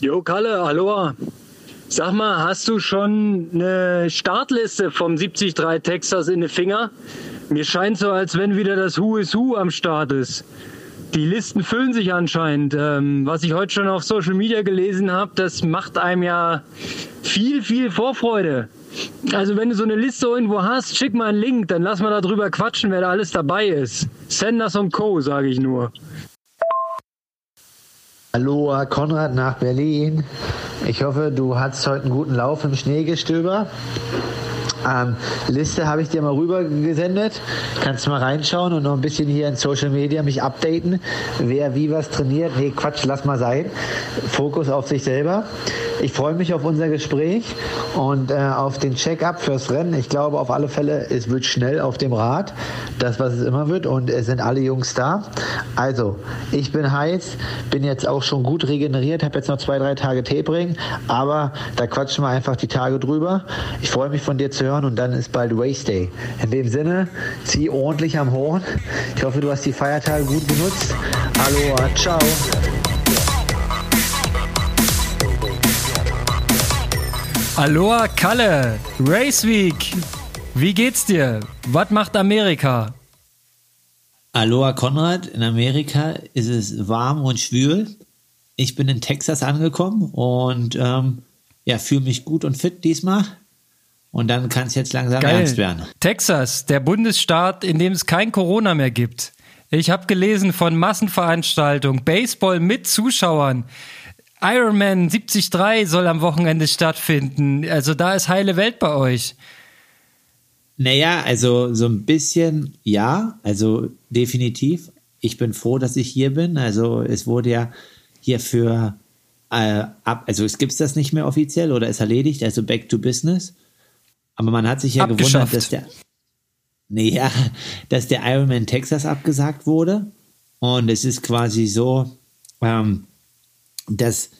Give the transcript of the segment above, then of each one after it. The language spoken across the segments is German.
Jo, Kalle, aloha. Sag mal, hast du schon eine Startliste vom 73 Texas in den Finger? Mir scheint so, als wenn wieder das Who is Who am Start ist. Die Listen füllen sich anscheinend. Ähm, was ich heute schon auf Social Media gelesen habe, das macht einem ja viel, viel Vorfreude. Also wenn du so eine Liste irgendwo hast, schick mal einen Link, dann lass mal darüber quatschen, wer da alles dabei ist. Senders und Co., sage ich nur. Hallo, Konrad nach Berlin. Ich hoffe, du hattest heute einen guten Lauf im Schneegestöber. Ähm, Liste habe ich dir mal rüber gesendet. Kannst mal reinschauen und noch ein bisschen hier in Social Media mich updaten. Wer wie was trainiert. Nee, Quatsch, lass mal sein. Fokus auf sich selber. Ich freue mich auf unser Gespräch und äh, auf den Check-up fürs Rennen. Ich glaube auf alle Fälle, es wird schnell auf dem Rad. Das, was es immer wird. Und es sind alle Jungs da. Also, ich bin heiß, bin jetzt auch schon gut regeneriert, habe jetzt noch zwei, drei Tage Tapering. Aber da quatschen wir einfach die Tage drüber. Ich freue mich von dir zu hören und dann ist bald Race Day. In dem Sinne, zieh ordentlich am Horn. Ich hoffe, du hast die Feiertage gut genutzt. Aloha, ciao. Aloha Kalle, Race Week. Wie geht's dir? Was macht Amerika? Aloha Konrad, in Amerika ist es warm und schwül. Ich bin in Texas angekommen und ähm, ja, fühle mich gut und fit diesmal. Und dann kann es jetzt langsam Geil. ernst werden. Texas, der Bundesstaat, in dem es kein Corona mehr gibt. Ich habe gelesen von Massenveranstaltungen, Baseball mit Zuschauern. Ironman 73 soll am Wochenende stattfinden. Also da ist heile Welt bei euch. Naja, also so ein bisschen ja, also definitiv. Ich bin froh, dass ich hier bin. Also es wurde ja hier für äh, ab, also es gibt das nicht mehr offiziell oder ist erledigt, also back to business. Aber man hat sich ja gewundert, dass der, nee, ja, dass der Ironman Texas abgesagt wurde. Und es ist quasi so, ähm, dass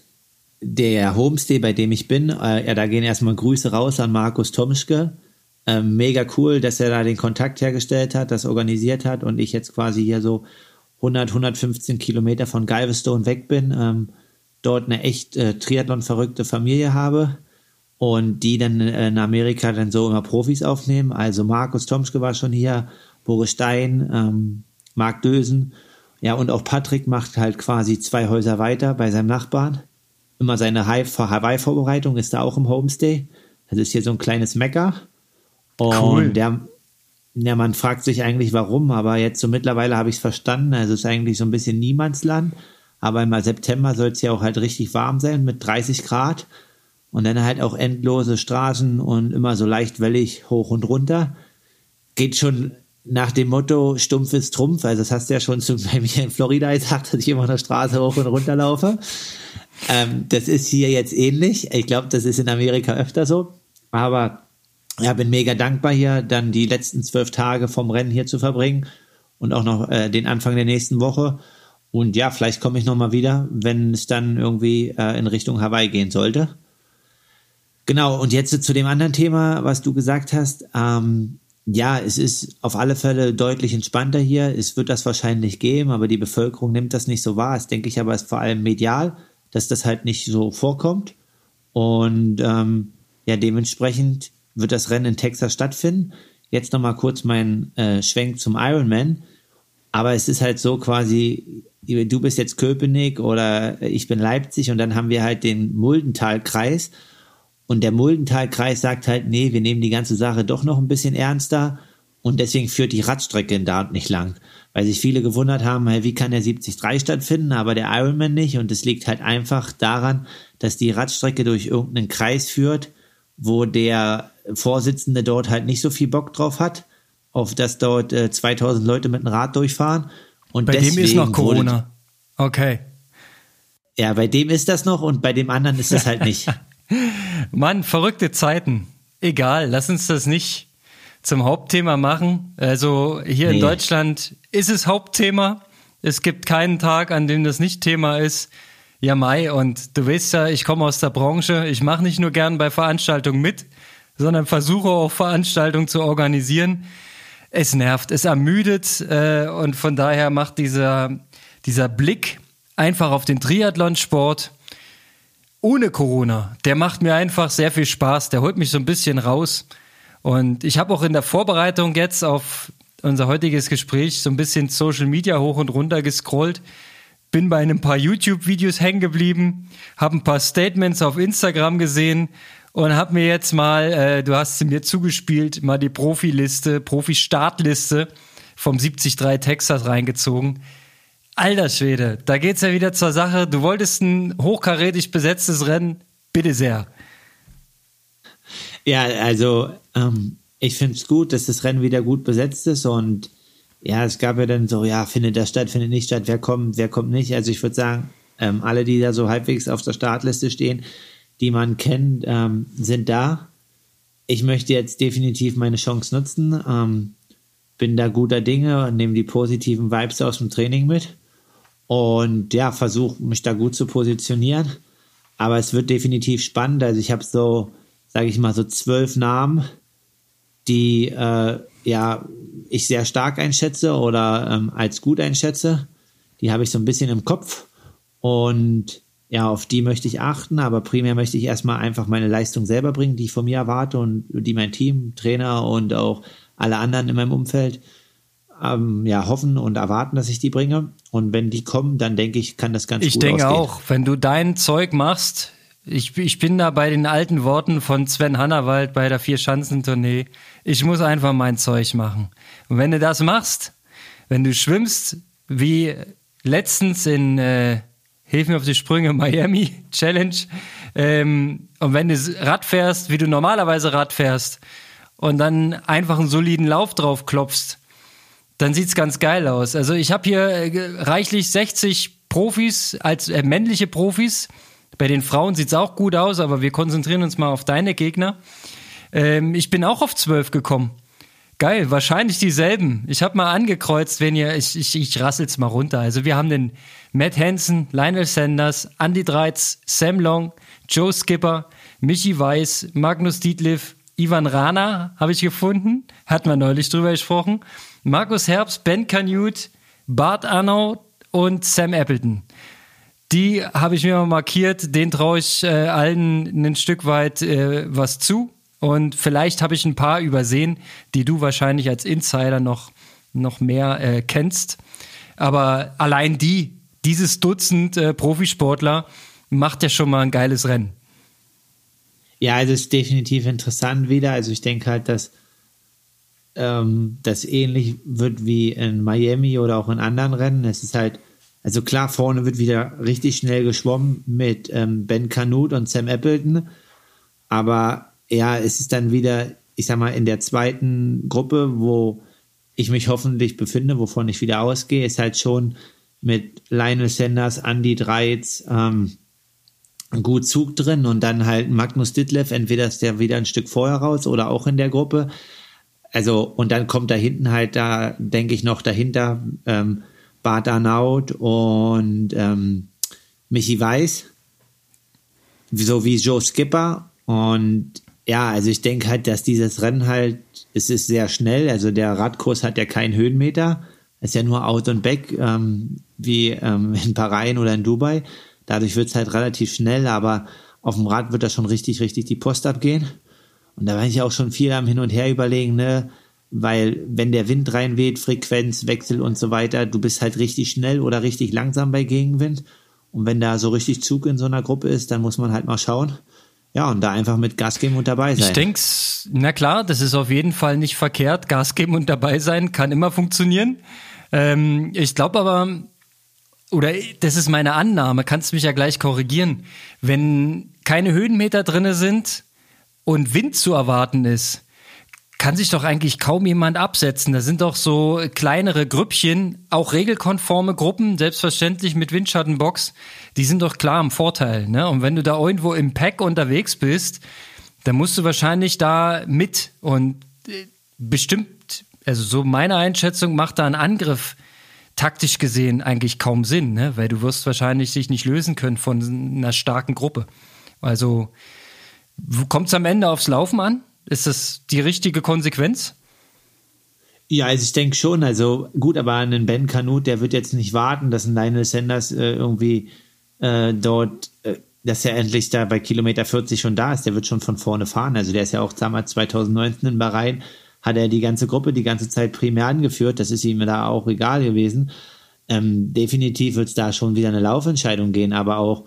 der Homestay, bei dem ich bin, äh, ja, da gehen erstmal Grüße raus an Markus Tomschke. Ähm, mega cool, dass er da den Kontakt hergestellt hat, das organisiert hat und ich jetzt quasi hier so 100, 115 Kilometer von Galveston weg bin, ähm, dort eine echt äh, Triathlon-verrückte Familie habe und die dann in Amerika dann so immer Profis aufnehmen. Also Markus Tomschke war schon hier, Boris Stein, ähm, Marc Dösen. Ja, und auch Patrick macht halt quasi zwei Häuser weiter bei seinem Nachbarn. Immer seine Hawaii-Vorbereitung ist da auch im Homestay. Das ist hier so ein kleines Mecker. Und cool. der, ja, man fragt sich eigentlich warum, aber jetzt so mittlerweile habe ich es verstanden. Also es ist eigentlich so ein bisschen Niemandsland. Aber im September soll es ja auch halt richtig warm sein mit 30 Grad. Und dann halt auch endlose Straßen und immer so leicht wellig hoch und runter. Geht schon nach dem Motto stumpf ist Trumpf. Also das hast du ja schon zu, mir in Florida gesagt, dass ich immer auf der Straße hoch und runter laufe. Ähm, das ist hier jetzt ähnlich. Ich glaube, das ist in Amerika öfter so. Aber ja, bin mega dankbar hier, dann die letzten zwölf Tage vom Rennen hier zu verbringen und auch noch äh, den Anfang der nächsten Woche. Und ja, vielleicht komme ich nochmal wieder, wenn es dann irgendwie äh, in Richtung Hawaii gehen sollte. Genau, und jetzt zu dem anderen Thema, was du gesagt hast. Ähm, ja, es ist auf alle Fälle deutlich entspannter hier. Es wird das wahrscheinlich geben, aber die Bevölkerung nimmt das nicht so wahr. Das denke ich aber ist vor allem medial, dass das halt nicht so vorkommt. Und ähm, ja, dementsprechend wird das Rennen in Texas stattfinden. Jetzt nochmal kurz mein äh, Schwenk zum Ironman. Aber es ist halt so quasi, du bist jetzt Köpenick oder ich bin Leipzig und dann haben wir halt den Muldentalkreis. kreis und der Muldentalkreis sagt halt, nee, wir nehmen die ganze Sache doch noch ein bisschen ernster. Und deswegen führt die Radstrecke in Dart nicht lang. Weil sich viele gewundert haben, hey, wie kann der 73 stattfinden, aber der Ironman nicht. Und es liegt halt einfach daran, dass die Radstrecke durch irgendeinen Kreis führt, wo der Vorsitzende dort halt nicht so viel Bock drauf hat, auf dass dort äh, 2000 Leute mit dem Rad durchfahren. Und bei dem ist noch Corona. Okay. Ja, bei dem ist das noch und bei dem anderen ist das halt nicht. Mann, verrückte Zeiten. Egal, lass uns das nicht zum Hauptthema machen. Also hier nee. in Deutschland ist es Hauptthema. Es gibt keinen Tag, an dem das nicht Thema ist. Ja, Mai, und du weißt ja, ich komme aus der Branche. Ich mache nicht nur gern bei Veranstaltungen mit, sondern versuche auch Veranstaltungen zu organisieren. Es nervt, es ermüdet äh, und von daher macht dieser, dieser Blick einfach auf den Triathlonsport ohne Corona. Der macht mir einfach sehr viel Spaß. Der holt mich so ein bisschen raus. Und ich habe auch in der Vorbereitung jetzt auf unser heutiges Gespräch so ein bisschen Social Media hoch und runter gescrollt. Bin bei ein paar YouTube-Videos hängen geblieben, habe ein paar Statements auf Instagram gesehen und habe mir jetzt mal, äh, du hast sie mir zugespielt, mal die Profiliste, Profi-Startliste vom 73 Texas reingezogen. Alter Schwede, da geht's ja wieder zur Sache. Du wolltest ein hochkarätig besetztes Rennen, bitte sehr. Ja, also ähm, ich finde es gut, dass das Rennen wieder gut besetzt ist und ja, es gab ja dann so, ja, findet das statt, findet nicht statt, wer kommt, wer kommt nicht. Also ich würde sagen, ähm, alle, die da so halbwegs auf der Startliste stehen, die man kennt, ähm, sind da. Ich möchte jetzt definitiv meine Chance nutzen. Ähm, bin da guter Dinge und nehme die positiven Vibes aus dem Training mit. Und ja, versuche mich da gut zu positionieren. Aber es wird definitiv spannend. Also ich habe so, sage ich mal, so zwölf Namen, die äh, ja ich sehr stark einschätze oder ähm, als gut einschätze. Die habe ich so ein bisschen im Kopf. Und ja, auf die möchte ich achten, aber primär möchte ich erstmal einfach meine Leistung selber bringen, die ich von mir erwarte und die mein Team, Trainer und auch alle anderen in meinem Umfeld ähm, ja, hoffen und erwarten, dass ich die bringe. Und wenn die kommen, dann denke ich, kann das ganz ich gut ausgehen. Ich denke auch, wenn du dein Zeug machst, ich, ich bin da bei den alten Worten von Sven Hannawald bei der Vier-Schanzentournee. Ich muss einfach mein Zeug machen. Und wenn du das machst, wenn du schwimmst, wie letztens in äh, Hilf mir auf die Sprünge, Miami Challenge. Ähm, und wenn du Rad fährst, wie du normalerweise Rad fährst, und dann einfach einen soliden Lauf drauf klopfst, dann sieht's ganz geil aus. Also ich habe hier äh, reichlich 60 Profis als äh, männliche Profis. Bei den Frauen sieht's auch gut aus, aber wir konzentrieren uns mal auf deine Gegner. Ähm, ich bin auch auf 12 gekommen. Geil, wahrscheinlich dieselben. Ich habe mal angekreuzt, wenn ihr, ich, ich, ich rassel's mal runter. Also wir haben den Matt Hansen, Lionel Sanders, Andy Dreitz, Sam Long, Joe Skipper, Michi Weiss, Magnus Dietliff, Ivan Rana habe ich gefunden, hatten wir neulich drüber gesprochen, Markus Herbst, Ben Canute, Bart Arnaud und Sam Appleton. Die habe ich mir mal markiert, den traue ich äh, allen ein Stück weit äh, was zu. Und vielleicht habe ich ein paar übersehen, die du wahrscheinlich als Insider noch, noch mehr äh, kennst. Aber allein die, dieses Dutzend äh, Profisportler macht ja schon mal ein geiles Rennen. Ja, also es ist definitiv interessant wieder. Also ich denke halt, dass ähm, das ähnlich wird wie in Miami oder auch in anderen Rennen. Es ist halt, also klar, vorne wird wieder richtig schnell geschwommen mit ähm, Ben Canute und Sam Appleton. Aber ja, es ist dann wieder, ich sag mal, in der zweiten Gruppe, wo ich mich hoffentlich befinde, wovon ich wieder ausgehe, ist halt schon mit Lionel Sanders, Andy Dreiz, ähm, gut Zug drin und dann halt Magnus Ditlev, entweder ist der wieder ein Stück vorher raus oder auch in der Gruppe. Also, und dann kommt da hinten halt da, denke ich noch dahinter, ähm, Bart Arnaut und ähm, Michi Weiß, so wie Joe Skipper. Und ja, also ich denke halt, dass dieses Rennen halt, es ist sehr schnell, also der Radkurs hat ja keinen Höhenmeter, ist ja nur Out und Back, ähm, wie ähm, in Bahrain oder in Dubai. Dadurch wird es halt relativ schnell, aber auf dem Rad wird da schon richtig, richtig die Post abgehen. Und da war ich auch schon viel am Hin und Her überlegen, ne? Weil wenn der Wind reinweht, Frequenz, Wechsel und so weiter, du bist halt richtig schnell oder richtig langsam bei Gegenwind. Und wenn da so richtig Zug in so einer Gruppe ist, dann muss man halt mal schauen, ja, und da einfach mit Gas geben und dabei sein. Ich denke, na klar, das ist auf jeden Fall nicht verkehrt. Gas geben und dabei sein kann immer funktionieren. Ähm, ich glaube aber, oder das ist meine Annahme, kannst du mich ja gleich korrigieren. Wenn keine Höhenmeter drinne sind und Wind zu erwarten ist, kann sich doch eigentlich kaum jemand absetzen. Da sind doch so kleinere Grüppchen, auch regelkonforme Gruppen, selbstverständlich mit Windschattenbox, die sind doch klar im Vorteil. Ne? Und wenn du da irgendwo im Pack unterwegs bist, dann musst du wahrscheinlich da mit und äh, bestimmt, also so meine Einschätzung, macht da ein Angriff taktisch gesehen eigentlich kaum Sinn, ne? weil du wirst wahrscheinlich sich nicht lösen können von einer starken Gruppe. Also kommt es am Ende aufs Laufen an? Ist das die richtige Konsequenz? Ja, also ich denke schon. Also gut, aber ein Ben Canute, der wird jetzt nicht warten, dass ein Lionel Sanders äh, irgendwie äh, dort, äh, dass er endlich da bei Kilometer 40 schon da ist. Der wird schon von vorne fahren. Also der ist ja auch damals 2019 in Bahrain, hat er die ganze Gruppe die ganze Zeit primär angeführt. Das ist ihm da auch egal gewesen. Ähm, definitiv wird es da schon wieder eine Laufentscheidung gehen, aber auch,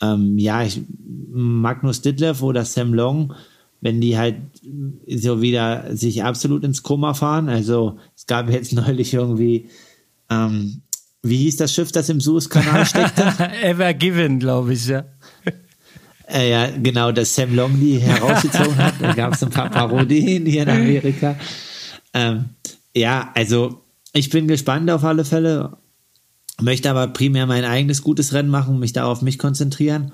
ähm, ja, ich, Magnus Ditlev oder Sam Long, wenn die halt so wieder sich absolut ins Koma fahren. Also es gab jetzt neulich irgendwie ähm, wie hieß das Schiff, das im Suezkanal steckte? Ever Given, glaube ich, ja. Äh, ja, genau, das Sam Long die herausgezogen hat. Da gab es ein paar Parodien hier in Amerika. Ähm, ja, also ich bin gespannt auf alle Fälle, möchte aber primär mein eigenes gutes Rennen machen, mich da auf mich konzentrieren.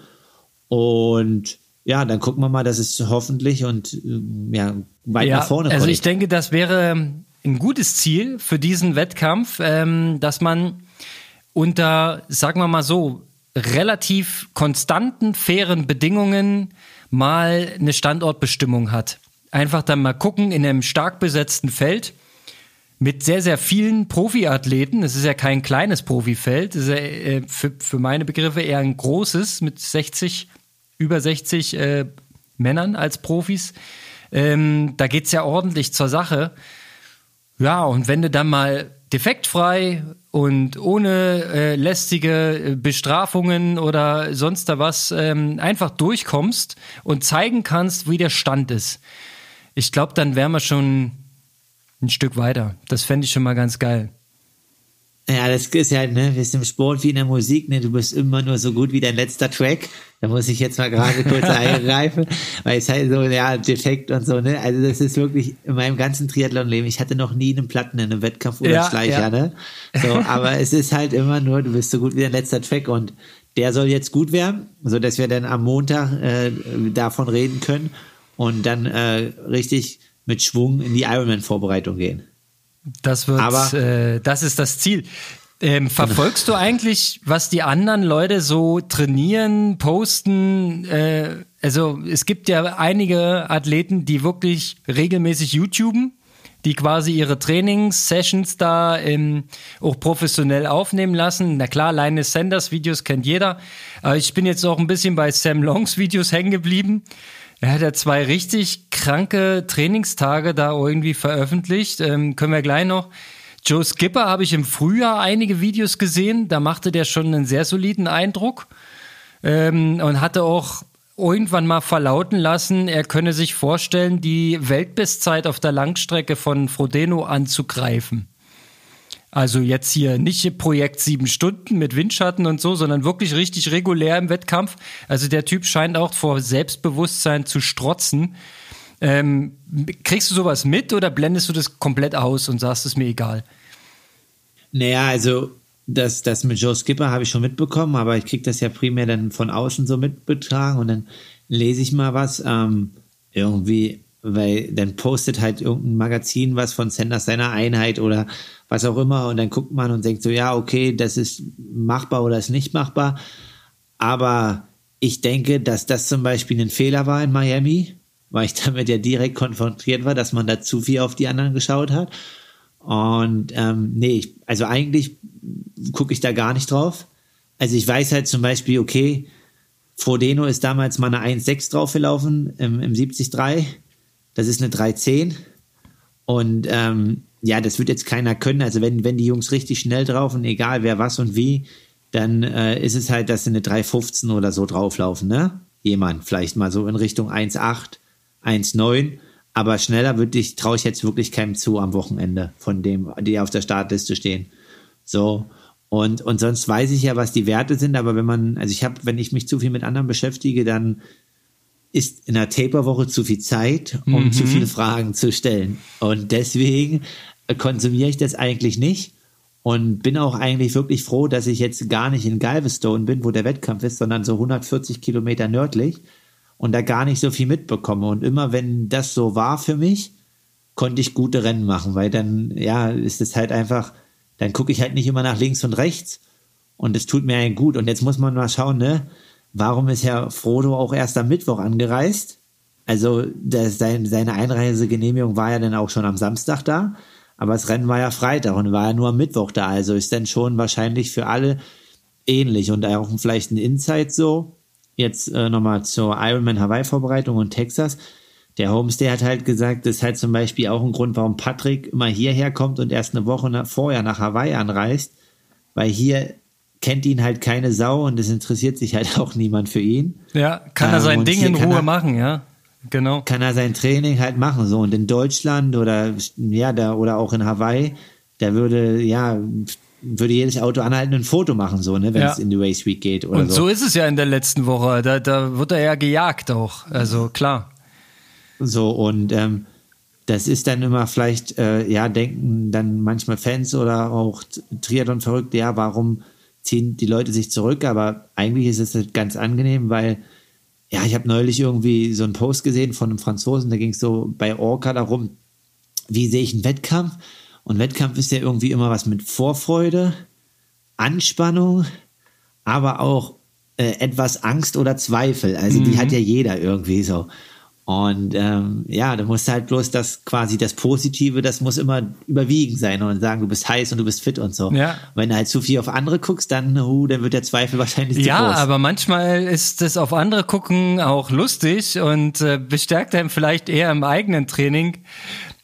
Und ja, dann gucken wir mal, dass es hoffentlich und äh, ja, weit ja, nach vorne. Also ich denke, das wäre ein gutes Ziel für diesen Wettkampf, ähm, dass man unter, sagen wir mal so, relativ konstanten, fairen Bedingungen mal eine Standortbestimmung hat. Einfach dann mal gucken in einem stark besetzten Feld mit sehr, sehr vielen Profiathleten. Es ist ja kein kleines Profifeld, es ist ja äh, für, für meine Begriffe eher ein großes mit 60, über 60 äh, Männern als Profis. Ähm, da geht's ja ordentlich zur Sache. Ja, und wenn du dann mal defektfrei und ohne äh, lästige äh, Bestrafungen oder sonst da was ähm, einfach durchkommst und zeigen kannst, wie der Stand ist. Ich glaube, dann wären wir schon ein Stück weiter. Das fände ich schon mal ganz geil. Ja, das ist ja, ne, wir sind im Sport wie in der Musik, ne, du bist immer nur so gut wie dein letzter Track. Da muss ich jetzt mal gerade kurz eingreifen, weil es halt so, ja, defekt und so, ne. Also das ist wirklich in meinem ganzen Triathlon-Leben, ich hatte noch nie einen Platten in einem Wettkampf oder ja, Schleicher, ja. ne. So, aber es ist halt immer nur, du bist so gut wie dein letzter Track und der soll jetzt gut werden, so dass wir dann am Montag äh, davon reden können und dann äh, richtig mit Schwung in die Ironman-Vorbereitung gehen. Das wird, Aber, äh, das ist das Ziel. Ähm, verfolgst du eigentlich, was die anderen Leute so trainieren, posten? Äh, also es gibt ja einige Athleten, die wirklich regelmäßig YouTuben, die quasi ihre Trainingssessions da ähm, auch professionell aufnehmen lassen. Na klar, Linus Sanders Videos kennt jeder. Aber ich bin jetzt auch ein bisschen bei Sam Longs Videos hängen geblieben. Er hat ja zwei richtig kranke Trainingstage da irgendwie veröffentlicht. Ähm, können wir gleich noch. Joe Skipper habe ich im Frühjahr einige Videos gesehen. Da machte der schon einen sehr soliden Eindruck ähm, und hatte auch irgendwann mal verlauten lassen, er könne sich vorstellen, die Weltbestzeit auf der Langstrecke von Frodeno anzugreifen. Also jetzt hier nicht Projekt sieben Stunden mit Windschatten und so, sondern wirklich richtig regulär im Wettkampf. Also der Typ scheint auch vor Selbstbewusstsein zu strotzen. Ähm, kriegst du sowas mit oder blendest du das komplett aus und sagst es mir egal? Naja, also das, das mit Joe Skipper habe ich schon mitbekommen, aber ich kriege das ja primär dann von außen so mitbetragen und dann lese ich mal was. Ähm, irgendwie weil dann postet halt irgendein Magazin was von Sanders seiner Einheit oder was auch immer und dann guckt man und denkt so, ja, okay, das ist machbar oder ist nicht machbar. Aber ich denke, dass das zum Beispiel ein Fehler war in Miami, weil ich damit ja direkt konfrontiert war, dass man da zu viel auf die anderen geschaut hat. Und ähm, nee, also eigentlich gucke ich da gar nicht drauf. Also ich weiß halt zum Beispiel, okay, Frodeno ist damals mal eine 1,6 draufgelaufen im, im 73 das ist eine 310. Und ähm, ja, das wird jetzt keiner können. Also wenn, wenn die Jungs richtig schnell drauf und egal wer was und wie, dann äh, ist es halt, dass sie eine 315 oder so drauflaufen, ne? Jemand, vielleicht mal so in Richtung 1,8, 1,9. Aber schneller würde ich, traue ich jetzt wirklich keinem zu am Wochenende von dem, die auf der Startliste stehen. So. Und, und sonst weiß ich ja, was die Werte sind, aber wenn man, also ich habe, wenn ich mich zu viel mit anderen beschäftige, dann ist in der Taperwoche zu viel Zeit, um mhm. zu viele Fragen zu stellen. Und deswegen konsumiere ich das eigentlich nicht und bin auch eigentlich wirklich froh, dass ich jetzt gar nicht in Galveston bin, wo der Wettkampf ist, sondern so 140 Kilometer nördlich und da gar nicht so viel mitbekomme. Und immer wenn das so war für mich, konnte ich gute Rennen machen, weil dann, ja, ist es halt einfach, dann gucke ich halt nicht immer nach links und rechts und es tut mir einen gut. Und jetzt muss man mal schauen, ne? Warum ist Herr Frodo auch erst am Mittwoch angereist? Also das, sein, seine Einreisegenehmigung war ja dann auch schon am Samstag da, aber das Rennen war ja Freitag und war ja nur am Mittwoch da. Also ist dann schon wahrscheinlich für alle ähnlich und auch vielleicht ein Insight so. jetzt äh, nochmal zur Ironman Hawaii-Vorbereitung und Texas. Der Homestay hat halt gesagt, das ist halt zum Beispiel auch ein Grund, warum Patrick immer hierher kommt und erst eine Woche vorher nach Hawaii anreist, weil hier kennt ihn halt keine Sau und es interessiert sich halt auch niemand für ihn. Ja, kann er Ähm, sein und Ding in Ruhe er- machen, ja. Genau. Kann er sein Training halt machen so und in Deutschland oder ja da oder auch in Hawaii, da würde ja würde jedes Auto anhalten und ein Foto machen so ne, wenn Ja. es in die Race Week geht oder Und so ist es ja in der letzten Woche. Da, da wird er ja gejagt auch. Also klar. So, und ähm, das ist dann immer vielleicht, äh, ja, denken dann manchmal Fans oder auch Triathlon verrückt, ja, warum ziehen die Leute sich zurück? Aber eigentlich ist es halt ganz angenehm, weil, ja, ich habe neulich irgendwie so einen Post gesehen von einem Franzosen, da ging es so bei Orca darum, wie sehe ich einen Wettkampf? Und Wettkampf ist ja irgendwie immer was mit Vorfreude, Anspannung, aber auch äh, etwas Angst oder Zweifel. Also die hat ja jeder irgendwie so. Und ähm, ja, du musst halt bloß das quasi das Positive, das muss immer überwiegen sein und sagen, du bist heiß und du bist fit und so. Ja. Wenn du halt zu viel auf andere guckst, dann, uh, dann wird der Zweifel wahrscheinlich zu Ja, groß. aber manchmal ist das auf andere gucken auch lustig und äh, bestärkt einem vielleicht eher im eigenen Training,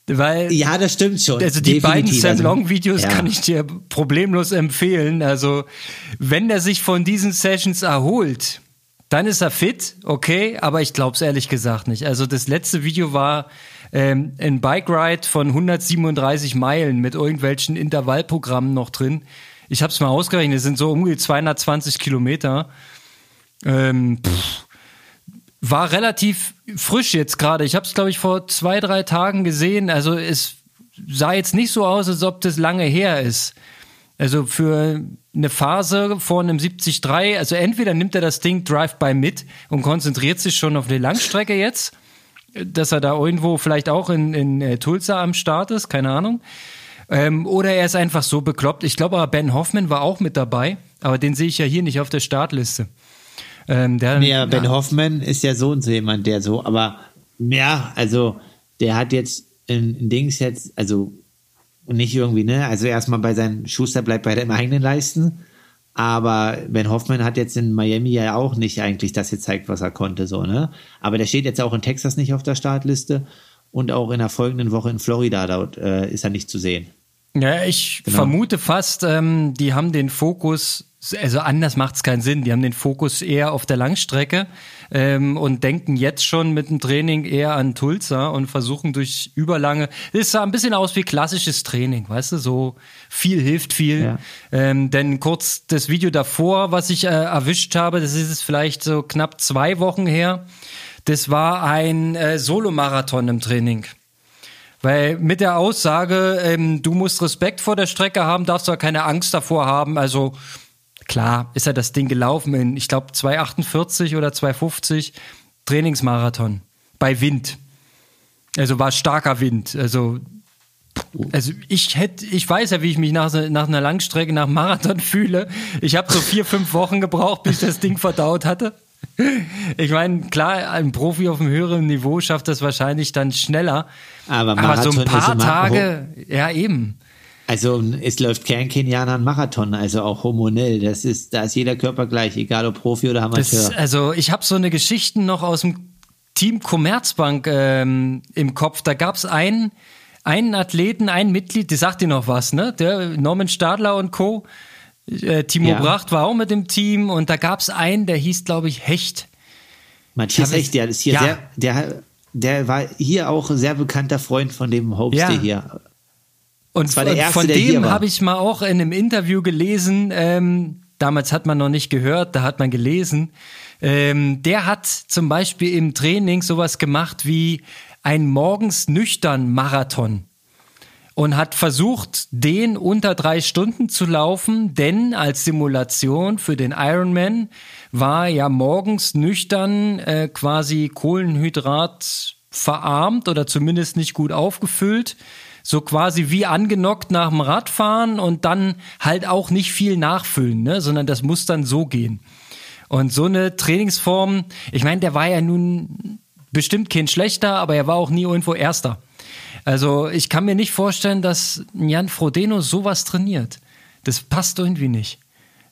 weil ja, das stimmt schon. also die beiden Definitiv. Sam Also, Long Videos ja. kann ich dir problemlos empfehlen. Also wenn der sich von diesen Sessions erholt, dann ist er fit, okay, aber ich glaube es ehrlich gesagt nicht. Also das letzte Video war ähm, ein Bike Ride von 137 Meilen mit irgendwelchen Intervallprogrammen noch drin. Ich habe es mal ausgerechnet, es sind so um die 220 Kilometer. Ähm, pff, war relativ frisch jetzt gerade. Ich habe es, glaube ich, vor zwei, drei Tagen gesehen. Also es sah jetzt nicht so aus, als ob das lange her ist. Also für eine Phase vor einem 73, also entweder nimmt er das Ding Drive-by mit und konzentriert sich schon auf die Langstrecke jetzt, dass er da irgendwo vielleicht auch in, in äh, Tulsa am Start ist, keine Ahnung. Ähm, oder er ist einfach so bekloppt. Ich glaube aber Ben Hoffman war auch mit dabei, aber den sehe ich ja hier nicht auf der Startliste. Ähm, der, Ja, Ben Hoffman ist ja so und so jemand, der so, aber ja, also der hat jetzt in, in Dings jetzt, also nicht irgendwie, ne, also erstmal bei seinen Schuster bleibt bei dem eigenen Leisten, aber Ben Hoffman hat jetzt in Miami ja auch nicht eigentlich das gezeigt, was er konnte, so, ne, aber der steht jetzt auch in Texas nicht auf der Startliste und auch in der folgenden Woche in Florida, dort äh, ist er nicht zu sehen. Ja, ich Genau. vermute fast, ähm, die haben den Fokus, also anders macht es keinen Sinn, die haben den Fokus eher auf der Langstrecke ähm, und denken jetzt schon mit dem Training eher an Tulsa und versuchen durch überlange, es sah ein bisschen aus wie klassisches Training, weißt du, so viel hilft viel. Ja. Ähm, denn kurz das Video davor, was ich äh, erwischt habe, das ist es vielleicht so knapp zwei Wochen her, das war ein äh, Solomarathon im Training. Weil mit der Aussage, ähm, du musst Respekt vor der Strecke haben, darfst aber keine Angst davor haben. Also klar, ist ja das Ding gelaufen in, ich glaube, 2,48 oder 2,50 Trainingsmarathon bei Wind. Also war starker Wind. Also, also ich hätte, ich weiß ja, wie ich mich nach, nach einer Langstrecke, nach Marathon fühle. Ich habe so vier, fünf Wochen gebraucht, bis ich das Ding verdaut hatte. Ich meine, klar, ein Profi auf einem höheren Niveau schafft das wahrscheinlich dann schneller. Aber Aber so ein paar Tage, ja eben. Also es läuft kein Kenianer einen Marathon, also auch hormonell. Das ist, da ist jeder Körper gleich, egal ob Profi oder Das, Amateur. also ich habe so eine Geschichte noch aus dem Team Commerzbank ähm, im Kopf. Da gab es einen, einen Athleten, ein Mitglied, der sagt dir noch was, ne? Der Norman Stadler und Co. Äh, Timo Ja. Bracht war auch mit dem Team und da gab es einen, der hieß, glaube ich, Hecht. Matthias hab ich- Echt, der ist hier Ja. sehr, der, der war hier auch sehr bekannter Freund von dem Homestay Ja. hier. Und war der von- Erste, von dem habe ich mal auch in einem Interview gelesen. Ähm, damals hat man noch nicht gehört, da hat man gelesen. Ähm, der hat zum Beispiel im Training sowas gemacht wie ein morgens nüchtern Marathon und hat versucht, den unter drei Stunden zu laufen, denn als Simulation für den Ironman war ja morgens nüchtern äh, quasi Kohlenhydrat verarmt oder zumindest nicht gut aufgefüllt. So quasi wie angenockt nach dem Radfahren und dann halt auch nicht viel nachfüllen, ne? sondern das muss dann so gehen. Und so eine Trainingsform, ich meine, der war ja nun bestimmt kein schlechter, aber er war auch nie irgendwo Erster. Also ich kann mir nicht vorstellen, dass Jan Frodeno sowas trainiert. Das passt irgendwie nicht.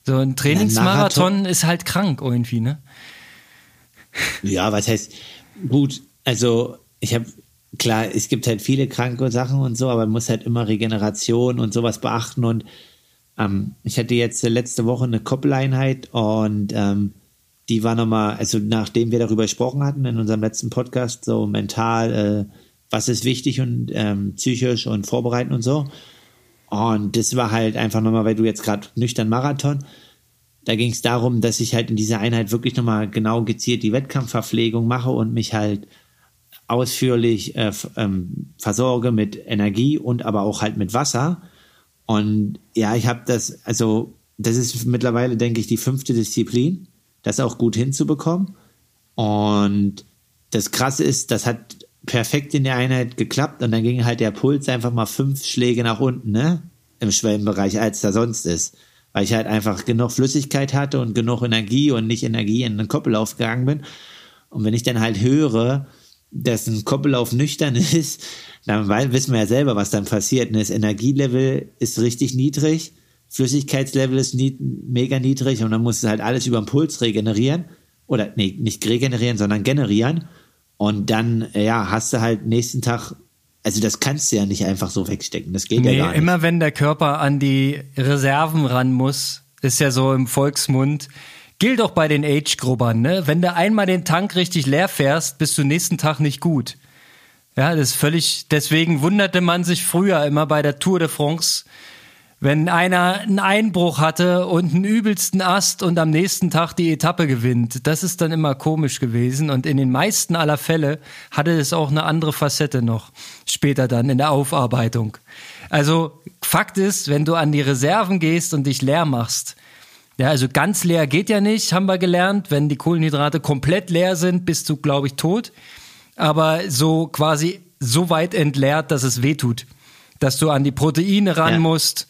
So ein Trainingsmarathon ist halt krank irgendwie, ne? Ja, was heißt, gut, also ich habe, klar, es gibt halt viele kranke Sachen und so, aber man muss halt immer Regeneration und sowas beachten und ähm, ich hatte jetzt letzte Woche eine Koppeleinheit und ähm, die war nochmal, also nachdem wir darüber gesprochen hatten in unserem letzten Podcast, so mental, äh, was ist wichtig und ähm, psychisch und vorbereiten und so. Und das war halt einfach nochmal, weil du jetzt gerade nüchtern Marathon, da ging es darum, dass ich halt in dieser Einheit wirklich nochmal genau gezielt die Wettkampfverpflegung mache und mich halt ausführlich äh, ähm, versorge mit Energie und aber auch halt mit Wasser. Und ja, ich habe das, also das ist mittlerweile, denke ich, die fünfte Disziplin, das auch gut hinzubekommen. Und das Krasse ist, das hat perfekt in der Einheit geklappt und dann ging halt der Puls einfach mal fünf Schläge nach unten, ne? Im Schwellenbereich, als da sonst ist. Weil ich halt einfach genug Flüssigkeit hatte und genug Energie und nicht Energie in den Koppellauf gegangen bin. Und wenn ich dann halt höre, dass ein Koppellauf nüchtern ist, dann wissen wir ja selber, was dann passiert. Ne? Das Energielevel ist richtig niedrig, Flüssigkeitslevel ist nie, mega niedrig und dann muss es halt alles über den Puls regenerieren. Oder nee, nicht regenerieren, sondern generieren. Und dann, ja, hast du halt nächsten Tag, also das kannst du ja nicht einfach so wegstecken. Das geht nee, ja gar nicht. Immer wenn der Körper an die Reserven ran muss, ist ja so im Volksmund, gilt auch bei den Age-Gruppern, ne? Wenn du einmal den Tank richtig leer fährst, bist du nächsten Tag nicht gut. Ja, das ist völlig, deswegen wunderte man sich früher immer bei der Tour de France, wenn einer einen Einbruch hatte und einen übelsten Ast und am nächsten Tag die Etappe gewinnt. Das ist dann immer komisch gewesen und in den meisten aller Fälle hatte es auch eine andere Facette noch später dann in der Aufarbeitung. Also Fakt ist, wenn du an die Reserven gehst und dich leer machst, ja, also ganz leer geht ja nicht, haben wir gelernt. Wenn die Kohlenhydrate komplett leer sind, bist du, glaube ich, tot. Aber so quasi so weit entleert, dass es weh tut. Dass du an die Proteine ran ja. musst,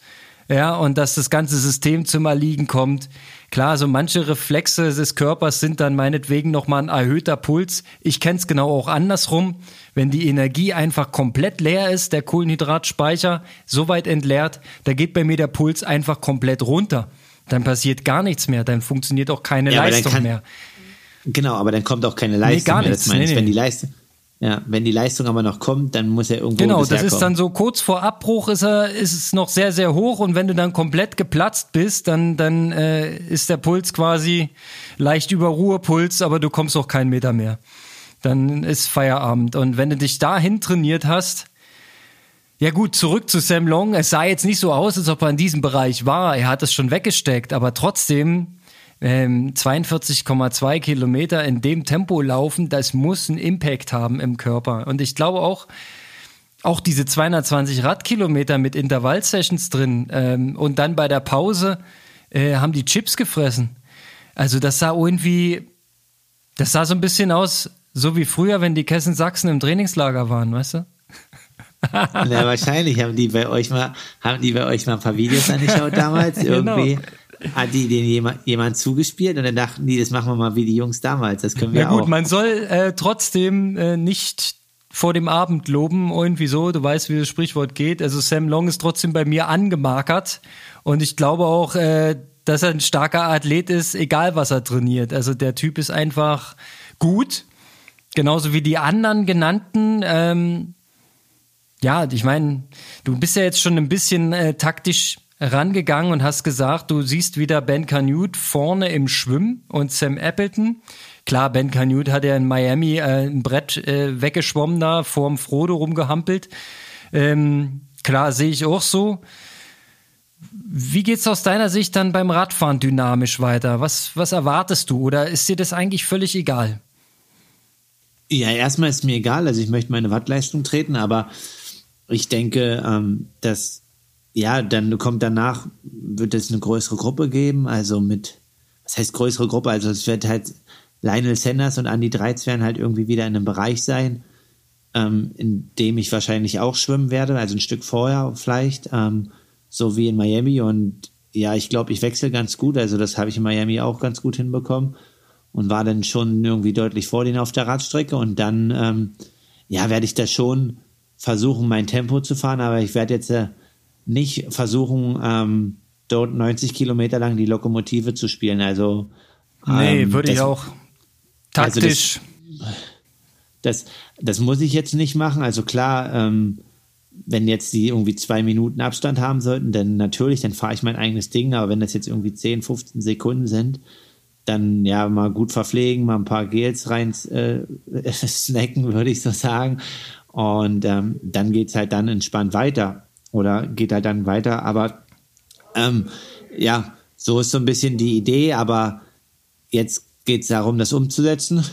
ja, und dass das ganze System zum Erliegen kommt. Klar, so manche Reflexe des Körpers sind dann meinetwegen nochmal ein erhöhter Puls. Ich kenne es genau auch andersrum. Wenn die Energie einfach komplett leer ist, der Kohlenhydratspeicher so weit entleert, da geht bei mir der Puls einfach komplett runter. Dann passiert gar nichts mehr, dann funktioniert auch keine ja, Leistung kann, mehr. Genau, aber dann kommt auch keine Leistung nee, gar mehr. Nichts. Das meine nee, wenn die Leistung ja, wenn die Leistung aber noch kommt, dann muss er irgendwo Genau, das ist dann so kurz vor Abbruch ist er ist es noch sehr sehr hoch und wenn du dann komplett geplatzt bist, dann dann äh, ist der Puls quasi leicht über Ruhepuls, aber du kommst auch keinen Meter mehr. Dann ist Feierabend und wenn du dich dahin trainiert hast, ja gut, zurück zu Sam Long. Es sah jetzt nicht so aus, als ob er in diesem Bereich war. Er hat es schon weggesteckt, aber trotzdem ähm, 42,2 Kilometer in dem Tempo laufen, das muss einen Impact haben im Körper. Und ich glaube auch, auch diese 220 Radkilometer mit Intervallsessions drin ähm, und dann bei der Pause äh, haben die Chips gefressen. Also das sah irgendwie, das sah so ein bisschen aus, so wie früher, wenn die Kessen Sachsen im Trainingslager waren, weißt du? Na, wahrscheinlich haben die bei euch mal, haben die bei euch mal ein paar Videos angeschaut damals genau. irgendwie. Genau hat die den jemand, jemand zugespielt und dann dachten die, das machen wir mal wie die Jungs damals. Das können wir ja, gut, auch. Man soll äh, trotzdem äh, nicht vor dem Abend loben, irgendwie so. Du weißt, wie das Sprichwort geht. Also Sam Long ist trotzdem bei mir angemarkert und ich glaube auch, äh, dass er ein starker Athlet ist, egal was er trainiert. Also der Typ ist einfach gut, genauso wie die anderen genannten. Ähm, ja, ich meine, du bist ja jetzt schon ein bisschen äh, taktisch rangegangen und hast gesagt, du siehst wieder Ben Canute vorne im Schwimmen und Sam Appleton. Klar, Ben Canute hat ja in Miami äh, ein Brett äh, weggeschwommen da, vorm Frodo rumgehampelt. Ähm, klar, sehe ich auch so. Wie geht's aus deiner Sicht dann beim Radfahren dynamisch weiter? Was, was erwartest du? Oder ist dir das eigentlich völlig egal? Ja, erstmal ist mir egal. Also ich möchte meine Wattleistung treten, aber ich denke, ähm, dass ja, dann kommt danach, wird es eine größere Gruppe geben, also mit, was heißt größere Gruppe? Also es wird halt Lionel Sanders und Andy Dreiz werden halt irgendwie wieder in einem Bereich sein, ähm, in dem ich wahrscheinlich auch schwimmen werde, also ein Stück vorher vielleicht, ähm, so wie in Miami. Und ja, ich glaube, ich wechsle ganz gut, also das habe ich in Miami auch ganz gut hinbekommen und war dann schon irgendwie deutlich vor denen auf der Radstrecke und dann, ähm, ja, werde ich da schon versuchen, mein Tempo zu fahren, aber ich werde jetzt äh, nicht versuchen, ähm, dort 90 Kilometer lang die Lokomotive zu spielen. Also nee, ähm, würde ich auch. Taktisch. Also das, das, das, muss ich jetzt nicht machen. Also klar, ähm, wenn jetzt die irgendwie zwei Minuten Abstand haben sollten, dann natürlich, dann fahre ich mein eigenes Ding. Aber wenn das jetzt irgendwie 10, 15 Sekunden sind, dann ja mal gut verpflegen, mal ein paar Gels rein äh, snacken, würde ich so sagen. Und ähm, dann geht's halt dann entspannt weiter. Oder geht halt dann weiter. Aber ähm, ja, so ist so ein bisschen die Idee, aber jetzt geht's darum, das umzusetzen.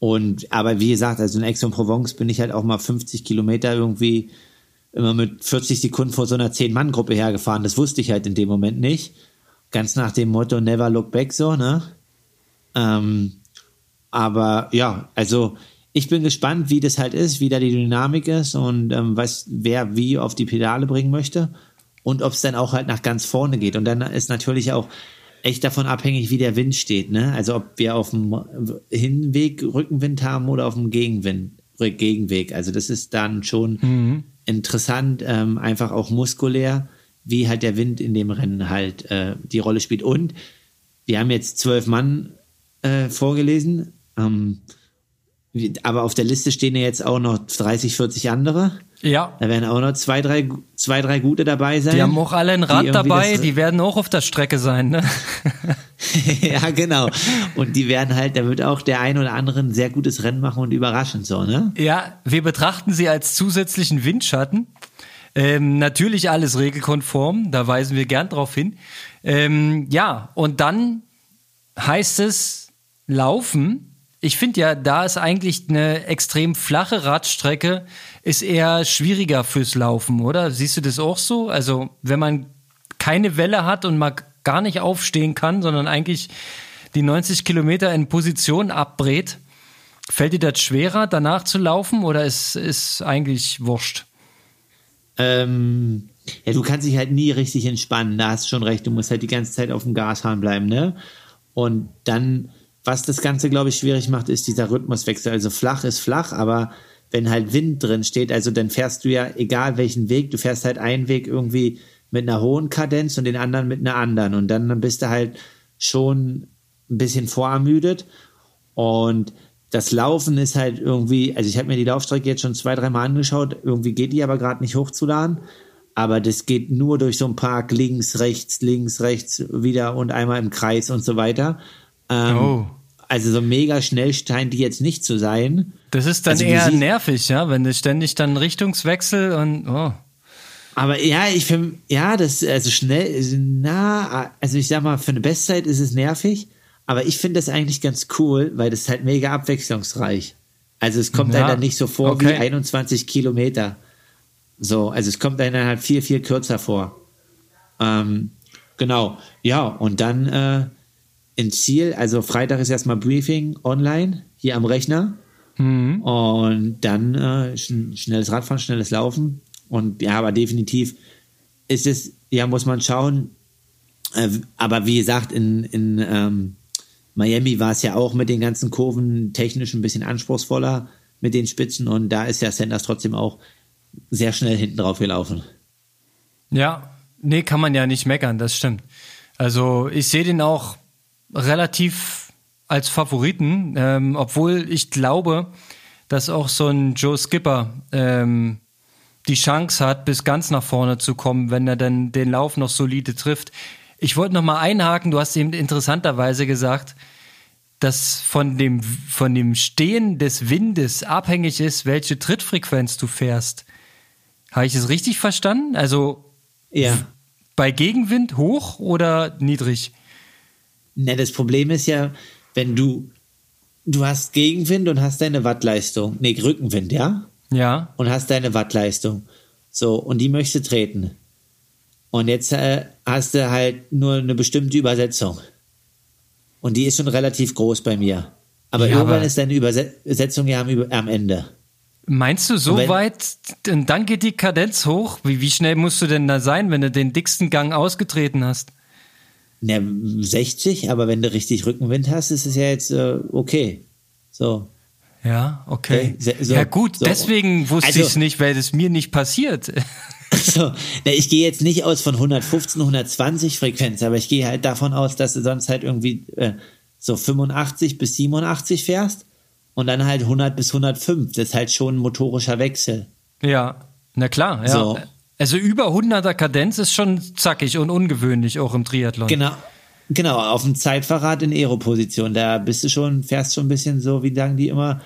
Und aber wie gesagt, also in Aix-en-Provence bin ich halt auch mal 50 Kilometer irgendwie immer mit 40 Sekunden vor so einer 10-Mann-Gruppe hergefahren. Das wusste ich halt in dem Moment nicht. Ganz nach dem Motto Never Look Back so, ne? Ähm, aber ja, also ich bin gespannt, wie das halt ist, wie da die Dynamik ist und ähm, was wer wie auf die Pedale bringen möchte und ob es dann auch halt nach ganz vorne geht. Und dann ist natürlich auch echt davon abhängig, wie der Wind steht. Ne? Also ob wir auf dem Hinweg Rückenwind haben oder auf dem Gegenwind, Gegenweg. Also das ist dann schon mhm. interessant, ähm, einfach auch muskulär, wie halt der Wind in dem Rennen halt äh, die Rolle spielt. Und wir haben jetzt zwölf Mann äh, vorgelesen. Ähm, aber auf der Liste stehen ja jetzt auch noch 30, 40 andere. Ja. Da werden auch noch zwei, drei, zwei, drei gute dabei sein. Die haben auch alle ein Rad dabei, die werden auch auf der Strecke sein, ne? ja, genau. Und die werden halt, da wird auch der ein oder andere ein sehr gutes Rennen machen und überraschend so, ne? Ja, wir betrachten sie als zusätzlichen Windschatten. Ähm, natürlich alles regelkonform, da weisen wir gern drauf hin. Ähm, ja, und dann heißt es laufen ich finde ja, da ist eigentlich eine extrem flache Radstrecke, ist eher schwieriger fürs Laufen, oder? Siehst du das auch so? Also, wenn man keine Welle hat und mal gar nicht aufstehen kann, sondern eigentlich die 90 Kilometer in Position abbrät, fällt dir das schwerer, danach zu laufen oder ist, ist eigentlich wurscht? Ähm, ja, du kannst dich halt nie richtig entspannen, da hast du schon recht, du musst halt die ganze Zeit auf dem Gashahn bleiben, ne? Und dann was das Ganze, glaube ich, schwierig macht, ist dieser Rhythmuswechsel. Also flach ist flach, aber wenn halt Wind drin steht, also dann fährst du ja, egal welchen Weg, du fährst halt einen Weg irgendwie mit einer hohen Kadenz und den anderen mit einer anderen. Und dann bist du halt schon ein bisschen vorermüdet. Und das Laufen ist halt irgendwie, also ich habe mir die Laufstrecke jetzt schon zwei, dreimal angeschaut, irgendwie geht die aber gerade nicht hochzuladen. Aber das geht nur durch so einen Park links, rechts, links, rechts, wieder und einmal im Kreis und so weiter. Ähm, oh. Also so mega schnell scheint die jetzt nicht zu sein. Das ist dann also eher nervig, ja, wenn du ständig dann Richtungswechsel und oh. Aber ja, ich finde, ja, das, also schnell, na, also ich sag mal, für eine Bestzeit ist es nervig, aber ich finde das eigentlich ganz cool, weil das halt mega abwechslungsreich. Also es kommt ja, einem dann nicht so vor okay. wie 21 Kilometer. So, also es kommt einem halt viel, viel kürzer vor. Ähm, genau, ja, und dann, äh, ins Ziel. Also Freitag ist erstmal Briefing online, hier am Rechner. Mhm. Und dann äh, schnelles Radfahren, schnelles Laufen. Und ja, aber definitiv ist es, ja, muss man schauen. Äh, aber wie gesagt, in, in ähm, Miami war es ja auch mit den ganzen Kurven technisch ein bisschen anspruchsvoller mit den Spitzen. Und da ist ja Sanders trotzdem auch sehr schnell hinten drauf gelaufen. Ja, nee, kann man ja nicht meckern, das stimmt. Also ich sehe den auch relativ als Favoriten, ähm, obwohl ich glaube, dass auch so ein Joe Skipper ähm, die Chance hat, bis ganz nach vorne zu kommen, wenn er dann den Lauf noch solide trifft. Ich wollte noch mal einhaken, du hast eben interessanterweise gesagt, dass von dem, von dem Stehen des Windes abhängig ist, welche Trittfrequenz du fährst. Habe ich es richtig verstanden? Also ja. bei Gegenwind hoch oder niedrig? Na, das Problem ist ja, wenn du, du hast Gegenwind und hast deine Wattleistung, nee, Rückenwind, ja? Ja. Und hast deine Wattleistung. So, und die möchtest du treten. Und jetzt äh, hast du halt nur eine bestimmte Übersetzung. Und die ist schon relativ groß bei mir. Aber ja, irgendwann aber ist deine Übersetzung ja am, am Ende. Meinst du so wenn, weit, dann geht die Kadenz hoch? Wie, wie schnell musst du denn da sein, wenn du den dicksten Gang ausgetreten hast? Na, 60, aber wenn du richtig Rückenwind hast, ist es ja jetzt äh, okay. So. Ja, okay. okay so, ja gut, so. deswegen wusste also, ich es nicht, weil es mir nicht passiert. So, na, ich gehe jetzt nicht aus von 115, 120 Frequenz, aber ich gehe halt davon aus, dass du sonst halt irgendwie äh, so 85 bis 87 fährst und dann halt 100 bis 105. Das ist halt schon ein motorischer Wechsel. Ja, na klar, ja. So. Also über 100er Kadenz ist schon zackig und ungewöhnlich auch im Triathlon. Genau. Genau, auf dem Zeitfahrrad in Aero-Position. Da bist du schon, fährst schon ein bisschen so, wie sagen die immer,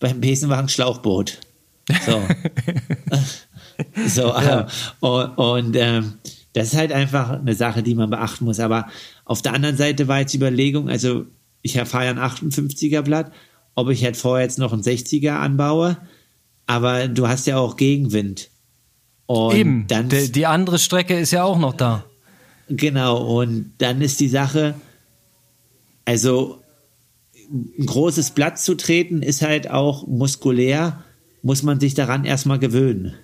beim Besenwagen Schlauchboot. So. so, ja. und, und ähm, das ist halt einfach eine Sache, die man beachten muss. Aber auf der anderen Seite war jetzt die Überlegung, also ich fahre ja ein 58er Blatt, ob ich halt vorher jetzt noch ein 60er anbaue, aber du hast ja auch Gegenwind. Und Eben, dann, die, die andere Strecke ist ja auch noch da. Genau, und dann ist die Sache, also ein großes Blatt zu treten ist halt auch muskulär, muss man sich daran erstmal gewöhnen.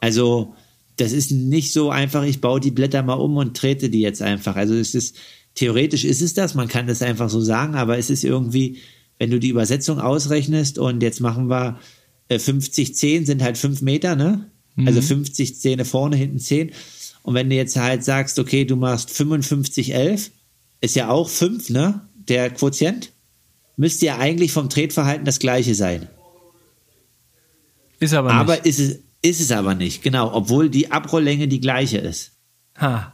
Also das ist nicht so einfach, ich baue die Blätter mal um und trete die jetzt einfach. Also es ist, theoretisch ist es das, man kann das einfach so sagen, aber es ist irgendwie, wenn du die Übersetzung ausrechnest und jetzt machen wir 50, äh, 10 sind halt 5 Meter, ne? Also 50 mhm. Zähne vorne, hinten 10. Und wenn du jetzt halt sagst, okay, du machst 55, 11, ist ja auch 5, ne? Der Quotient. Müsste ja eigentlich vom Tretverhalten das gleiche sein. Ist aber nicht. Aber ist es, ist es aber nicht, genau. Obwohl die Abrolllänge die gleiche ist. Ha.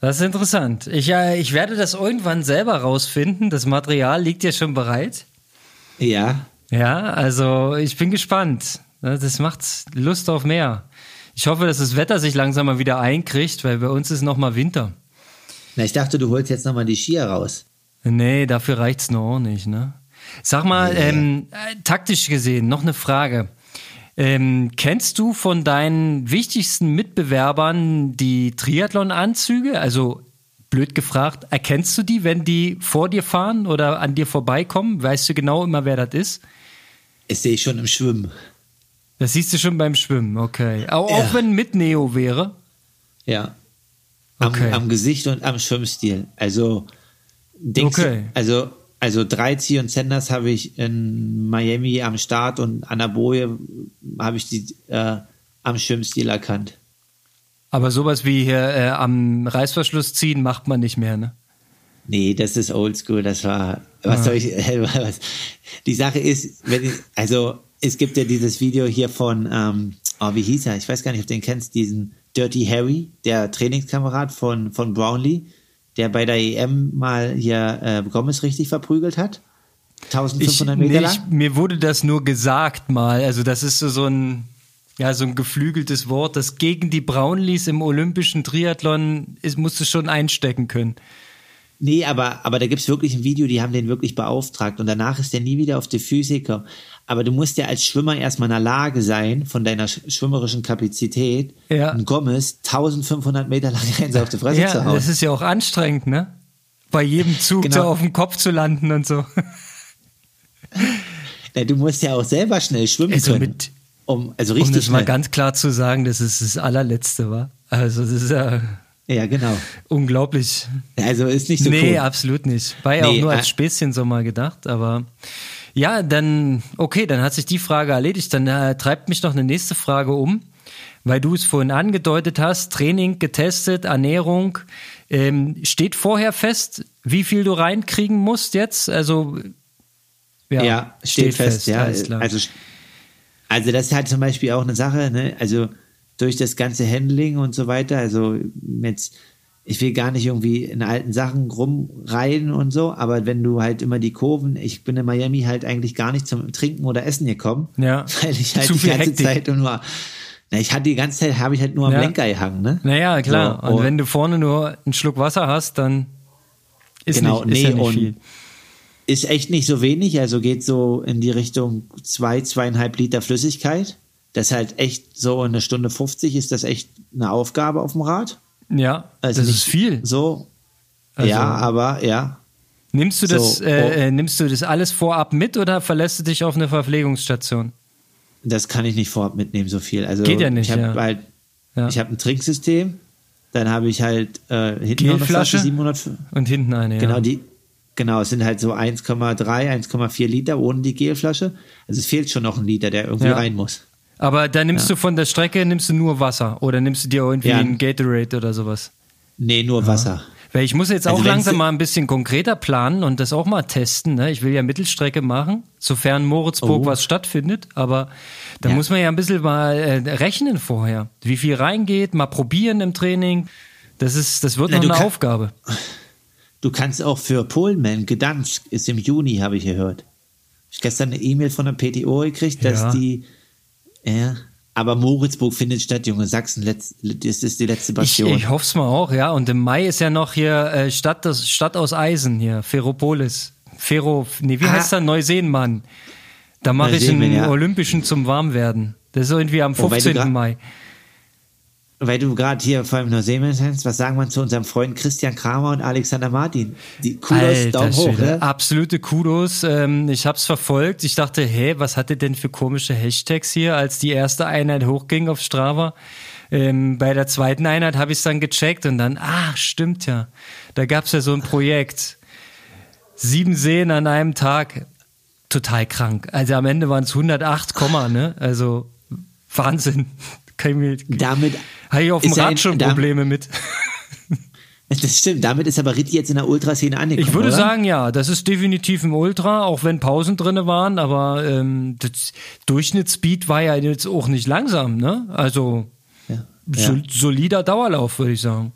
Das ist interessant. Ich, äh, ich werde das irgendwann selber rausfinden. Das Material liegt ja schon bereit. Ja. Ja, also ich bin gespannt. Das macht Lust auf mehr. Ich hoffe, dass das Wetter sich langsam mal wieder einkriegt, weil bei uns ist noch mal Winter. Na, ich dachte, du holst jetzt noch mal die Skier raus. Nee, dafür reicht's noch auch nicht, ne? Sag mal, nee. ähm, äh, taktisch gesehen, noch eine Frage. Ähm, kennst du von deinen wichtigsten Mitbewerbern die Triathlon-Anzüge? Also blöd gefragt, erkennst du die, wenn die vor dir fahren oder an dir vorbeikommen? Weißt du genau immer, wer das ist? Das sehe ich schon im Schwimmen. Das siehst du schon beim Schwimmen, okay. Auch, ja. auch wenn mit Neo wäre? Ja. Am, okay. am Gesicht und am Schwimmstil. Also, denkst okay. du, also, also drei Zieh und Sanders habe ich in Miami am Start und an der Boje habe ich die äh, am Schwimmstil erkannt. Aber sowas wie hier äh, am Reißverschluss ziehen macht man nicht mehr, ne? Nee, das ist oldschool. Das war, was ah. soll ich, was, die Sache ist, wenn ich, also es gibt ja dieses Video hier von, ähm, oh, wie hieß er? Ich weiß gar nicht, ob du den kennst, diesen Dirty Harry, der Trainingskamerad von, von Brownlee, der bei der EM mal hier äh, Gomez richtig verprügelt hat. 1500 ich, Meter lang. Ich, mir wurde das nur gesagt mal. Also das ist so, so ein, ja, so ein geflügeltes Wort, das gegen die Brownlees im olympischen Triathlon ist, musst du schon einstecken können. Nee, aber, aber da gibt's wirklich ein Video, die haben den wirklich beauftragt und danach ist der nie wieder auf die Physiker. Aber du musst ja als Schwimmer erstmal in der Lage sein, von deiner schwimmerischen Kapazität, ja. ein Gommes 1500 Meter lang eins auf die Fresse ja, zu hauen. Das ist ja auch anstrengend, ne? Bei jedem Zug genau. so auf dem Kopf zu landen und so. Ja, du musst ja auch selber schnell schwimmen also können. Mit, um, also richtig um das schnell. mal ganz klar zu sagen, dass es das allerletzte war. Also das ist ja ja, genau. Unglaublich. Also ist nicht so Nee, cool. absolut nicht. War ja nee, auch nur als äh, Späßchen so mal gedacht, aber ja, dann, okay, dann hat sich die Frage erledigt. Dann äh, treibt mich noch eine nächste Frage um, weil du es vorhin angedeutet hast, Training getestet, Ernährung. Ähm, steht vorher fest, wie viel du reinkriegen musst jetzt? Also, ja, ja steht, steht, fest, fest ja. Also, also das ist halt zum Beispiel auch eine Sache, ne? Also, durch das ganze Handling und so weiter. Also jetzt, ich will gar nicht irgendwie in alten Sachen rumreiten und so, aber wenn du halt immer die Kurven, ich bin in Miami halt eigentlich gar nicht zum Trinken oder Essen gekommen, ja. weil ich halt Zu die ganze Hektik. Zeit nur na, ich hatte die ganze Zeit, habe ich halt nur am ja. Lenker gehangen, ne? Naja, klar. So, und, und, wenn du vorne nur einen Schluck Wasser hast, dann ist, genau, nicht, ist nee, ja nicht viel. Ist echt nicht so wenig, also geht so in die Richtung zwei, zweieinhalb Liter Flüssigkeit das ist halt echt so eine Stunde 50 ist das echt eine Aufgabe auf dem Rad. Ja, also das ist viel. So. Also, ja, aber ja. Nimmst du das, so, äh, oh. äh, nimmst du das alles vorab mit oder verlässt du dich auf eine Verpflegungsstation? Das kann ich nicht vorab mitnehmen, so viel. Also Geht ja nicht. Ich habe ja. halt, ja. ich habe ein Trinksystem, dann habe ich halt äh, hinten noch eine Flasche 700 und hinten eine. Genau ja. die, genau. Es sind halt so 1,3, 1,4 Liter ohne die Gelflasche. Also es fehlt schon noch ein Liter, der irgendwie rein muss. Aber da nimmst ja. du von der Strecke nimmst du nur Wasser oder nimmst du dir irgendwie ja. ein Gatorade oder sowas? Nee, nur Wasser. Weil ich muss jetzt Also auch wenn's- langsam mal ein bisschen konkreter planen und das auch mal testen. Ne? Ich will ja Mittelstrecke machen, sofern Moritzburg Oh. was stattfindet. Aber da Ja. muss man ja ein bisschen mal äh, rechnen vorher. Wie viel reingeht, mal probieren im Training. Das ist, das wird Na, noch eine kann- Aufgabe. Du kannst auch für Polenman, Gdansk ist im Juni, habe ich gehört. Ich gestern eine E-Mail von der PTO gekriegt, dass Ja. die, ja, aber Moritzburg findet statt, Junge, Sachsen, letzt, das ist die letzte Ich, Passion. ich hoffe es mal auch, ja. Und im Mai ist ja noch hier äh, Stadt, das, Stadt aus Eisen hier, Ferropolis. Ferro, nee, wie Ah. heißt der? Neuseenmann. Da mache ich einen ja. Olympischen zum Warmwerden. Das ist irgendwie am Wobei du 15. gra- Mai. Weil du gerade hier vor allem Neuseeland hast, was sagen wir zu unserem Freund Christian Kramer und Alexander Martin? Die Kudos, Alter Daumen hoch, ne? Absolute Kudos. Ähm, ich hab's verfolgt. Ich dachte, hä, was hat er denn für komische Hashtags hier, als die erste Einheit hochging auf Strava? Ähm, bei der zweiten Einheit habe ich es dann gecheckt und dann, ach, stimmt ja. Da gab's ja so ein Projekt. Sieben Seen an einem Tag. Total krank. Also am Ende waren es 108, Komma, ne? Also Wahnsinn. Kann ich mir, Damit habe ich auf dem Rad schon Probleme mit. Das stimmt, damit ist aber Ritti jetzt in der Ultraszene angekommen. Ich würde oder? sagen, ja, das ist definitiv ein Ultra, auch wenn Pausen drinne waren, aber ähm, das Durchschnittsspeed war ja jetzt auch nicht langsam, ne? Also Ja. Ja. solider Dauerlauf, würde ich sagen.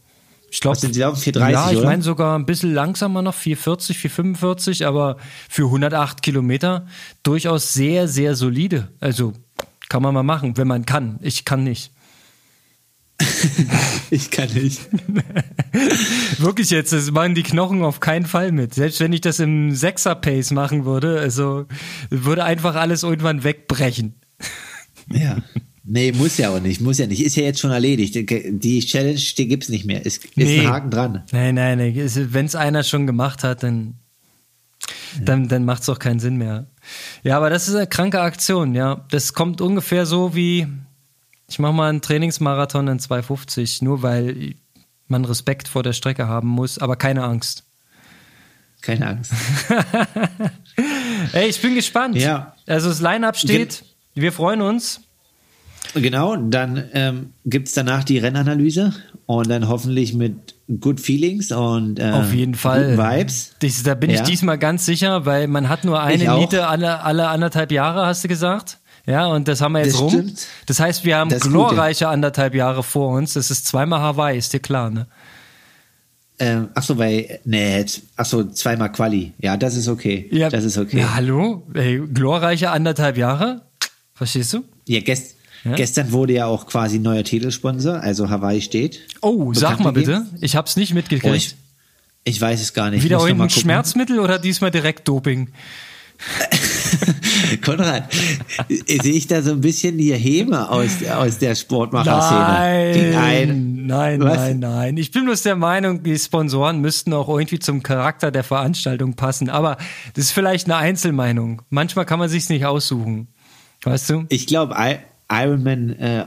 Ich glaube, sind die laufen? 430, ja, ich meine sogar ein bisschen langsamer noch, 440, 445, aber für 108 Kilometer durchaus sehr, sehr solide. Also kann man mal machen, wenn man kann. Ich kann nicht. Ich kann nicht. Wirklich jetzt, das machen die Knochen auf keinen Fall mit. Selbst wenn ich das im Sechser-Pace machen würde, also würde einfach alles irgendwann wegbrechen. Ja. Nee, muss ja auch nicht, muss ja nicht. Ist ja jetzt schon erledigt. Die Challenge, die gibt's nicht mehr. Ist, ist ein Haken dran. Nein, nein, nein. Wenn es einer schon gemacht hat, dann, dann, dann macht es auch keinen Sinn mehr. Ja, aber das ist eine kranke Aktion, ja. Das kommt ungefähr so wie, ich mache mal einen Trainingsmarathon in 250, nur weil man Respekt vor der Strecke haben muss, aber keine Angst. Keine Angst. Ey, ich bin gespannt. Ja. Also das Line-Up steht, wir freuen uns. Genau, dann ähm, gibt's danach die Rennanalyse und dann hoffentlich mit Good Feelings und äh, Auf jeden Fall. Vibes. Das, da bin ich Ja. diesmal ganz sicher, weil man hat nur eine Ich. Niete alle, alle anderthalb Jahre, hast du gesagt. Ja, und das haben wir jetzt Das rum. stimmt. Das heißt, wir haben Das ist gut, glorreiche anderthalb Jahre vor uns. Das ist zweimal Hawaii, ist dir klar, ne? Ähm, ach so, weil, nee, ach so, zweimal Quali. Ja, das ist okay. das ist okay. Ja, hallo? Ey, glorreiche anderthalb Jahre? Verstehst du? Ja, gest, Ja? gestern wurde ja auch quasi neuer Titelsponsor, also Hawaii steht. Oh, sag mal bitte. gegeben. Ich hab's nicht Oh, mitgekriegt. ich, ich weiß es gar nicht. Wieder irgendein. Schmerzmittel oder diesmal direkt Doping? Konrad, sehe ich da so ein bisschen die Häme aus, aus der Sportmacher-Szene? Nein, ein- nein, Was? nein, nein. Ich bin bloß der Meinung, die Sponsoren müssten auch irgendwie zum Charakter der Veranstaltung passen. Aber das ist vielleicht eine Einzelmeinung. Manchmal kann man sich's nicht aussuchen. Weißt du? Ich glaube, Ironman äh,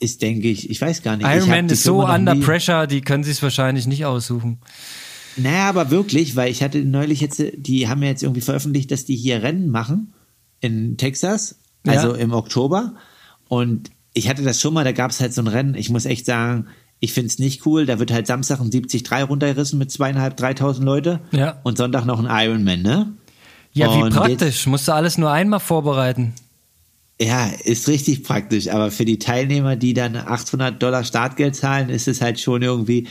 ist, denke ich, ich weiß gar nicht. Ironman die ist so under nie- pressure, die können sich's wahrscheinlich nicht aussuchen. Naja, aber wirklich, weil ich hatte neulich jetzt, die haben ja jetzt irgendwie veröffentlicht, dass die hier Rennen machen in Texas, also Ja. im Oktober. Und ich hatte das schon mal, da gab es halt so ein Rennen. Ich muss echt sagen, ich finde es nicht cool. Da wird halt Samstag ein 73 runtergerissen mit zweieinhalb, dreitausend Leute. Ja. Und Sonntag noch ein Ironman, ne? Ja, wie Und praktisch. Musst du alles nur einmal vorbereiten. Ja, ist richtig praktisch, aber für die Teilnehmer, die dann 800 Dollar Startgeld zahlen, ist es halt schon irgendwie,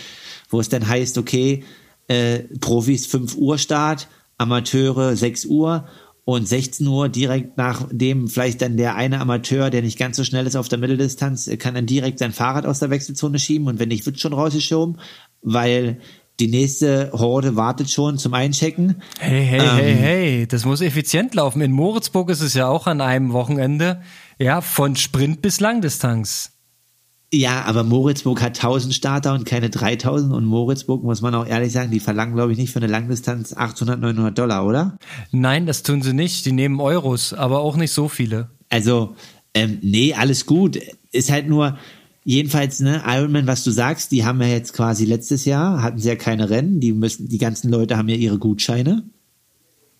wo es dann heißt, okay, äh, Profis 5 Uhr Start, Amateure 6 Uhr und 16 Uhr direkt nachdem vielleicht dann der eine Amateur, der nicht ganz so schnell ist auf der Mitteldistanz, äh, kann dann direkt sein Fahrrad aus der Wechselzone schieben und wenn nicht, wird schon rausgeschoben, weil die nächste Horde wartet schon zum Einchecken. Hey, hey, Ähm. hey, hey, das muss effizient laufen. In Moritzburg ist es ja auch an einem Wochenende, ja, von Sprint bis Langdistanz. Ja, aber Moritzburg hat 1000 Starter und keine 3000 und Moritzburg, muss man auch ehrlich sagen, die verlangen, glaube ich, nicht für eine Langdistanz 800, 900 Dollar, oder? Nein, das tun sie nicht. Die nehmen Euros, aber auch nicht so viele. Also, ähm, nee, alles gut. Ist halt nur, jedenfalls, ne, Ironman, was du sagst, die haben ja jetzt quasi letztes Jahr, hatten sie ja keine Rennen, die müssen, die ganzen Leute haben ja ihre Gutscheine.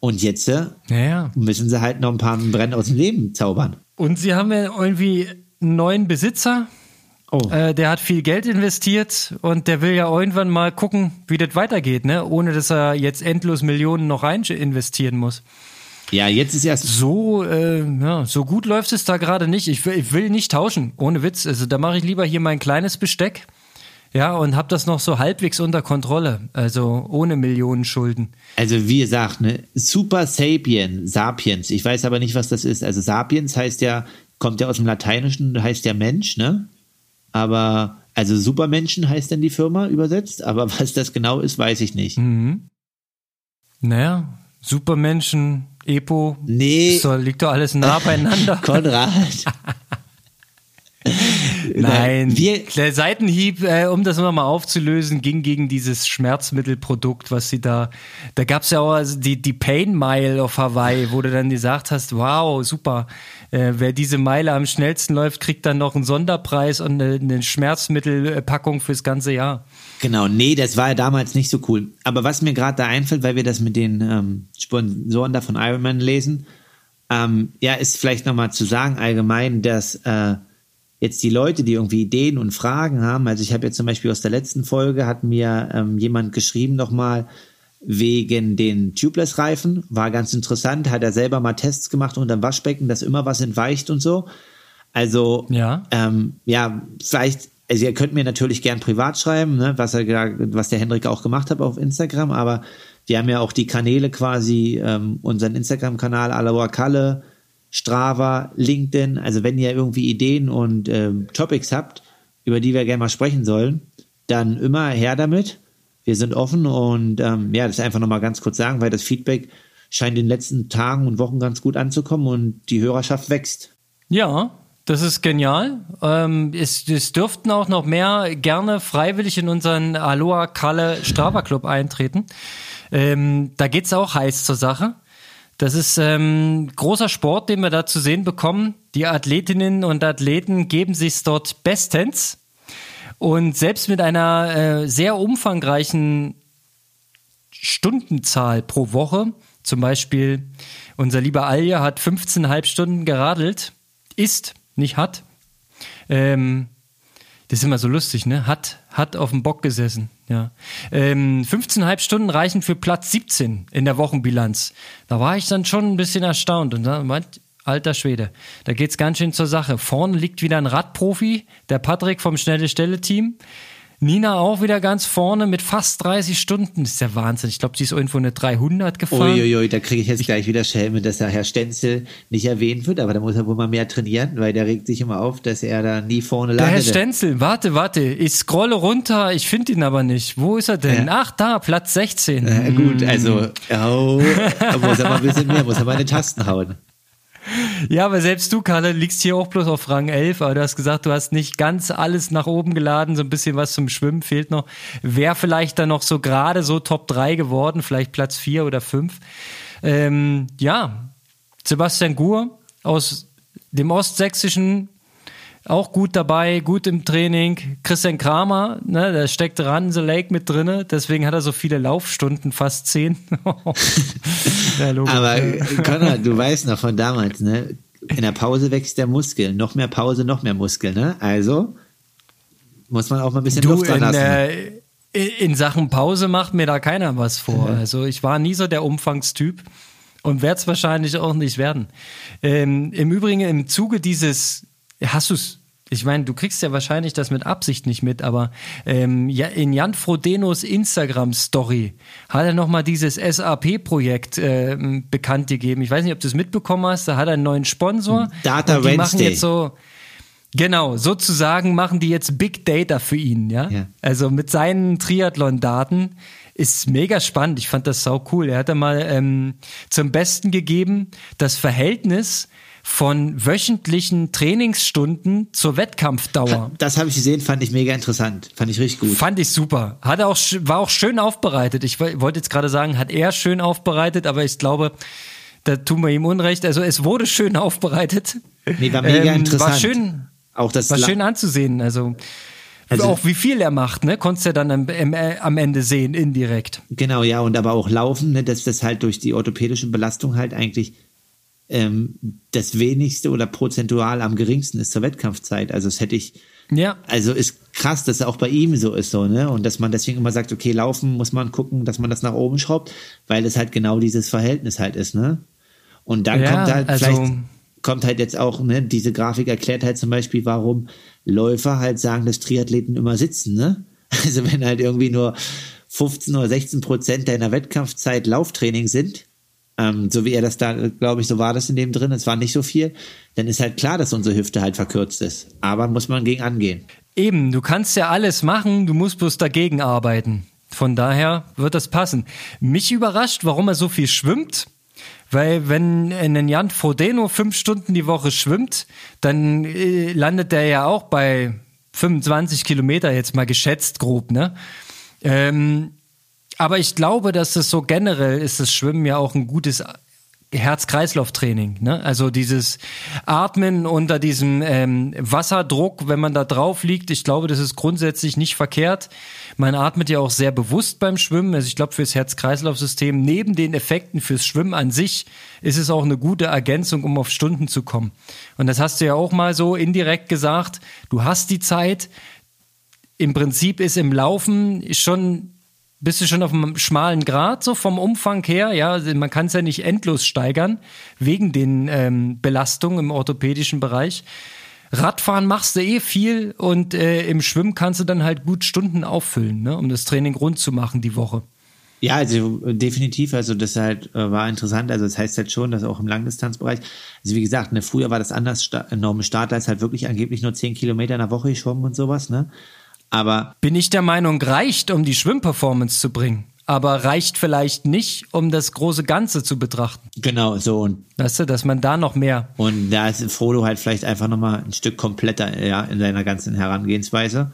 Und jetzt äh, Naja. müssen sie halt noch ein paar Rennen aus dem Leben zaubern. Und sie haben ja irgendwie einen neuen Besitzer. Oh. Äh, der hat viel Geld investiert und der will ja irgendwann mal gucken, wie das weitergeht, ne? Ohne dass er jetzt endlos Millionen noch rein investieren muss. Ja, jetzt ist erst. So, äh, ja, so gut läuft es da gerade nicht. Ich will, ich will nicht tauschen, ohne Witz. Also da mache ich lieber hier mein kleines Besteck. Ja, und habe das noch so halbwegs unter Kontrolle, also ohne Millionen Schulden. Also wie gesagt, ne, Super Sapien, Sapiens, ich weiß aber nicht, was das ist. Also Sapiens heißt ja, kommt ja aus dem Lateinischen, heißt ja Mensch, ne? Aber, also Supermenschen heißt dann die Firma übersetzt, aber was das genau ist, weiß ich nicht. Mhm. Naja, Supermenschen, Epo, nee. So, liegt doch alles nah beieinander. Konrad. Nein, wir, der Seitenhieb, äh, um das nochmal aufzulösen, ging gegen dieses Schmerzmittelprodukt, was sie da, da gab es ja auch also die, die Pain Mile auf Hawaii, wo du dann gesagt hast, wow, super, äh, wer diese Meile am schnellsten läuft, kriegt dann noch einen Sonderpreis und eine, eine Schmerzmittelpackung fürs ganze Jahr. Genau, nee, das war ja damals nicht so cool. Aber was mir gerade da einfällt, weil wir das mit den ähm, Sponsoren da von Ironman lesen, ähm, ja, ist vielleicht nochmal zu sagen allgemein, dass äh, jetzt die Leute, die irgendwie Ideen und Fragen haben, also ich habe jetzt zum Beispiel aus der letzten Folge, hat mir ähm, jemand geschrieben nochmal wegen den Tubeless-Reifen, war ganz interessant, hat er selber mal Tests gemacht unter dem Waschbecken, dass immer was entweicht und so. Also, ja, ähm, ja vielleicht, also ihr könnt mir natürlich gern privat schreiben, ne, was, er, was der Hendrik auch gemacht hat auf Instagram, aber wir haben ja auch die Kanäle quasi, ähm, unseren Instagram-Kanal Aloha Kalle, Strava, LinkedIn. Also wenn ihr irgendwie Ideen und ähm, Topics habt, über die wir gerne mal sprechen sollen, dann immer her damit. Wir sind offen und ähm, ja, das einfach nochmal ganz kurz sagen, weil das Feedback scheint in den letzten Tagen und Wochen ganz gut anzukommen und die Hörerschaft wächst. Ja, das ist genial. Ähm, es, es dürften auch noch mehr gerne freiwillig in unseren Aloha Kalle Strava Club eintreten. Ähm, da geht's auch heiß zur Sache. Das ist ähm, großer Sport, den wir da zu sehen bekommen. Die Athletinnen und Athleten geben sich dort bestens. Und selbst mit einer äh, sehr umfangreichen Stundenzahl pro Woche, zum Beispiel unser lieber Alje hat 15,5 Stunden geradelt, ist, nicht hat. Ähm, das ist immer so lustig, ne? Hat, hat auf dem Bock gesessen. Ja. Ähm, 15,5 Stunden reichen für Platz 17 in der Wochenbilanz. Da war ich dann schon ein bisschen erstaunt und dann meint, alter Schwede, da geht's ganz schön zur Sache. Vorne liegt wieder ein Radprofi, der Patrick vom Schnelle Stelle Team. Nina auch wieder ganz vorne mit fast 30 Stunden. Das ist ja Wahnsinn. Ich glaube, sie ist irgendwo eine 300 gefahren. Uiuiui, da kriege ich jetzt ich, gleich wieder Schelme, dass der Herr Stenzel nicht erwähnt wird, aber da muss er wohl mal mehr trainieren, weil der regt sich immer auf, dass er da nie vorne landet. Der Herr Stenzel, warte, warte, ich scrolle runter, ich finde ihn aber nicht. Wo ist er denn? Ja. Ach, da, Platz 16. Ja, gut, also, oh, muss er mal ein bisschen mehr, muss er mal in die Tasten hauen. Ja, aber selbst du, Kalle, liegst hier auch bloß auf Rang 11, aber du hast gesagt, du hast nicht ganz alles nach oben geladen, so ein bisschen was zum Schwimmen fehlt noch. Wäre vielleicht dann noch so gerade so Top 3 geworden, vielleicht Platz 4 oder 5. Ähm, ja, Sebastian Gur aus dem Ostsächsischen auch gut dabei, gut im Training. Christian Kramer, ne, der steckt Run the Lake mit drinne, deswegen hat er so viele Laufstunden, fast zehn. ja, Aber Conrad, du weißt noch von damals, ne? In der Pause wächst der Muskel, noch mehr Pause, noch mehr Muskel, ne? Also muss man auch mal ein bisschen du, Luft dran lassen. In, in Sachen Pause macht mir da keiner was vor. Also ich war nie so der Umfangstyp und werde es wahrscheinlich auch nicht werden. Ähm, Im Übrigen im Zuge dieses Hast du es? Ich meine, du kriegst ja wahrscheinlich das mit Absicht nicht mit, aber ähm, ja, in Jan Frodenos Instagram-Story hat er nochmal dieses SAP-Projekt äh, bekannt gegeben. Ich weiß nicht, ob du es mitbekommen hast. Da hat er einen neuen Sponsor. Data und die Wednesday. machen jetzt so. Genau, sozusagen machen die jetzt Big Data für ihn, ja. ja. Also mit seinen Triathlon-Daten ist mega spannend. Ich fand das sau cool. Er hat da mal ähm, zum Besten gegeben das Verhältnis von wöchentlichen Trainingsstunden zur Wettkampfdauer. Das habe ich gesehen, fand ich mega interessant. Fand ich richtig gut. Fand ich super. Hat auch, war auch schön aufbereitet. Ich wollte jetzt gerade sagen, hat er schön aufbereitet, aber ich glaube, da tun wir ihm Unrecht. Also es wurde schön aufbereitet. Nee, war mega ähm, interessant. War schön, auch das war schön anzusehen. Also, also auch wie viel er macht, ne? Konntest du ja dann am, am, Ende sehen, indirekt. Genau, ja, und aber auch laufen, ne, dass das halt durch die orthopädische Belastung halt eigentlich ähm, das wenigste oder prozentual am geringsten ist zur Wettkampfzeit. Also das hätte ich, Ja. Also ist krass, dass es auch bei ihm so ist, so, ne? Und dass man deswegen immer sagt, okay, laufen muss man gucken, dass man das nach oben schraubt, weil es halt genau dieses Verhältnis halt ist, ne? Und dann Ja, kommt halt also- vielleicht, kommt halt jetzt auch, ne, diese Grafik erklärt halt zum Beispiel, warum Läufer halt sagen, dass Triathleten immer sitzen, ne? Also wenn halt irgendwie nur 15 oder 16 Prozent deiner Wettkampfzeit Lauftraining sind, ähm, so wie er das da, glaube ich, so war das in dem drin, es war nicht so viel, dann ist halt klar, dass unsere Hüfte halt verkürzt ist. Aber muss man gegen angehen. Eben, du kannst ja alles machen, du musst bloß dagegen arbeiten. Von daher wird das passen. Mich überrascht, warum er so viel schwimmt. Weil wenn ein Jan Frodeno fünf Stunden die Woche schwimmt, dann äh, landet der ja auch bei 25 Kilometer jetzt mal geschätzt grob, ne? Ähm, aber ich glaube, dass das so generell ist, das Schwimmen ja auch ein gutes Herz-Kreislauf-Training. Ne? Also dieses Atmen unter diesem ähm, Wasserdruck, wenn man da drauf liegt, ich glaube, das ist grundsätzlich nicht verkehrt. Man atmet ja auch sehr bewusst beim Schwimmen. Also ich glaube, fürs Herz-Kreislauf-System, neben den Effekten fürs Schwimmen an sich, ist es auch eine gute Ergänzung, um auf Stunden zu kommen. Und das hast du ja auch mal so indirekt gesagt. Du hast die Zeit. Im Prinzip ist im Laufen schon bist du schon auf einem schmalen Grad, so vom Umfang her. Ja, man kann es ja nicht endlos steigern, wegen den ähm, Belastungen im orthopädischen Bereich. Radfahren machst du eh viel und äh, im Schwimmen kannst du dann halt gut Stunden auffüllen, ne, um das Training rund zu machen die Woche. Ja, also definitiv. Also das halt äh, war interessant. Also das heißt halt schon, dass auch im Langdistanzbereich. Also wie gesagt, ne, früher war das anders. Sta Norman Starter ist halt wirklich angeblich nur 10 Kilometer in der Woche geschwommen und sowas. Ne, aber Bin ich der Meinung, reicht, um die Schwimmperformance zu bringen, aber reicht vielleicht nicht, um das große Ganze zu betrachten. genau so und Weißt du, dass man da noch mehr und da ist Frodo halt vielleicht einfach noch mal ein Stück kompletter ja in seiner ganzen Herangehensweise.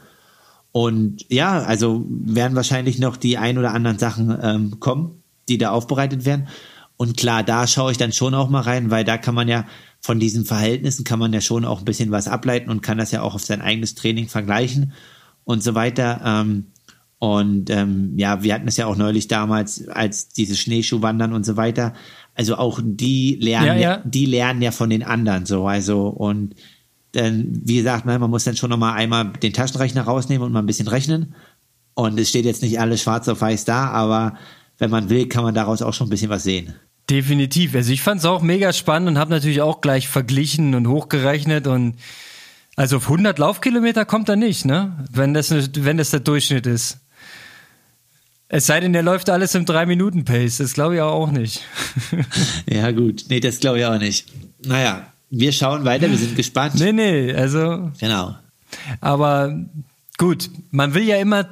Und ja, also werden wahrscheinlich noch die ein oder anderen Sachen ähm, kommen, die da aufbereitet werden. Und klar, da schaue ich dann schon auch mal rein, weil da kann man ja von diesen Verhältnissen kann man ja schon auch ein bisschen was ableiten und kann das ja auch auf sein eigenes Training vergleichen und so weiter. Ähm, und ähm, ja, wir hatten es ja auch neulich damals, als diese Schneeschuhwandern und so weiter. Also auch die lernen, Ja, ja, die lernen ja von den anderen so. Also und dann, wie gesagt, ne, man muss dann schon noch mal einmal den Taschenrechner rausnehmen und mal ein bisschen rechnen. Und es steht jetzt nicht alles schwarz auf weiß da, aber wenn man will, kann man daraus auch schon ein bisschen was sehen. Definitiv. Also ich fand es auch mega spannend und habe natürlich auch gleich verglichen und hochgerechnet und also auf 100 Laufkilometer kommt er nicht, ne? Wenn das, ne- wenn das der Durchschnitt ist. Es sei denn, der läuft alles im 3-Minuten-Pace. Das glaube ich auch nicht. Ja, gut. Nee, das glaube ich auch nicht. Naja, wir schauen weiter, wir sind gespannt. nee, nee, also Genau. Aber gut, man will ja immer,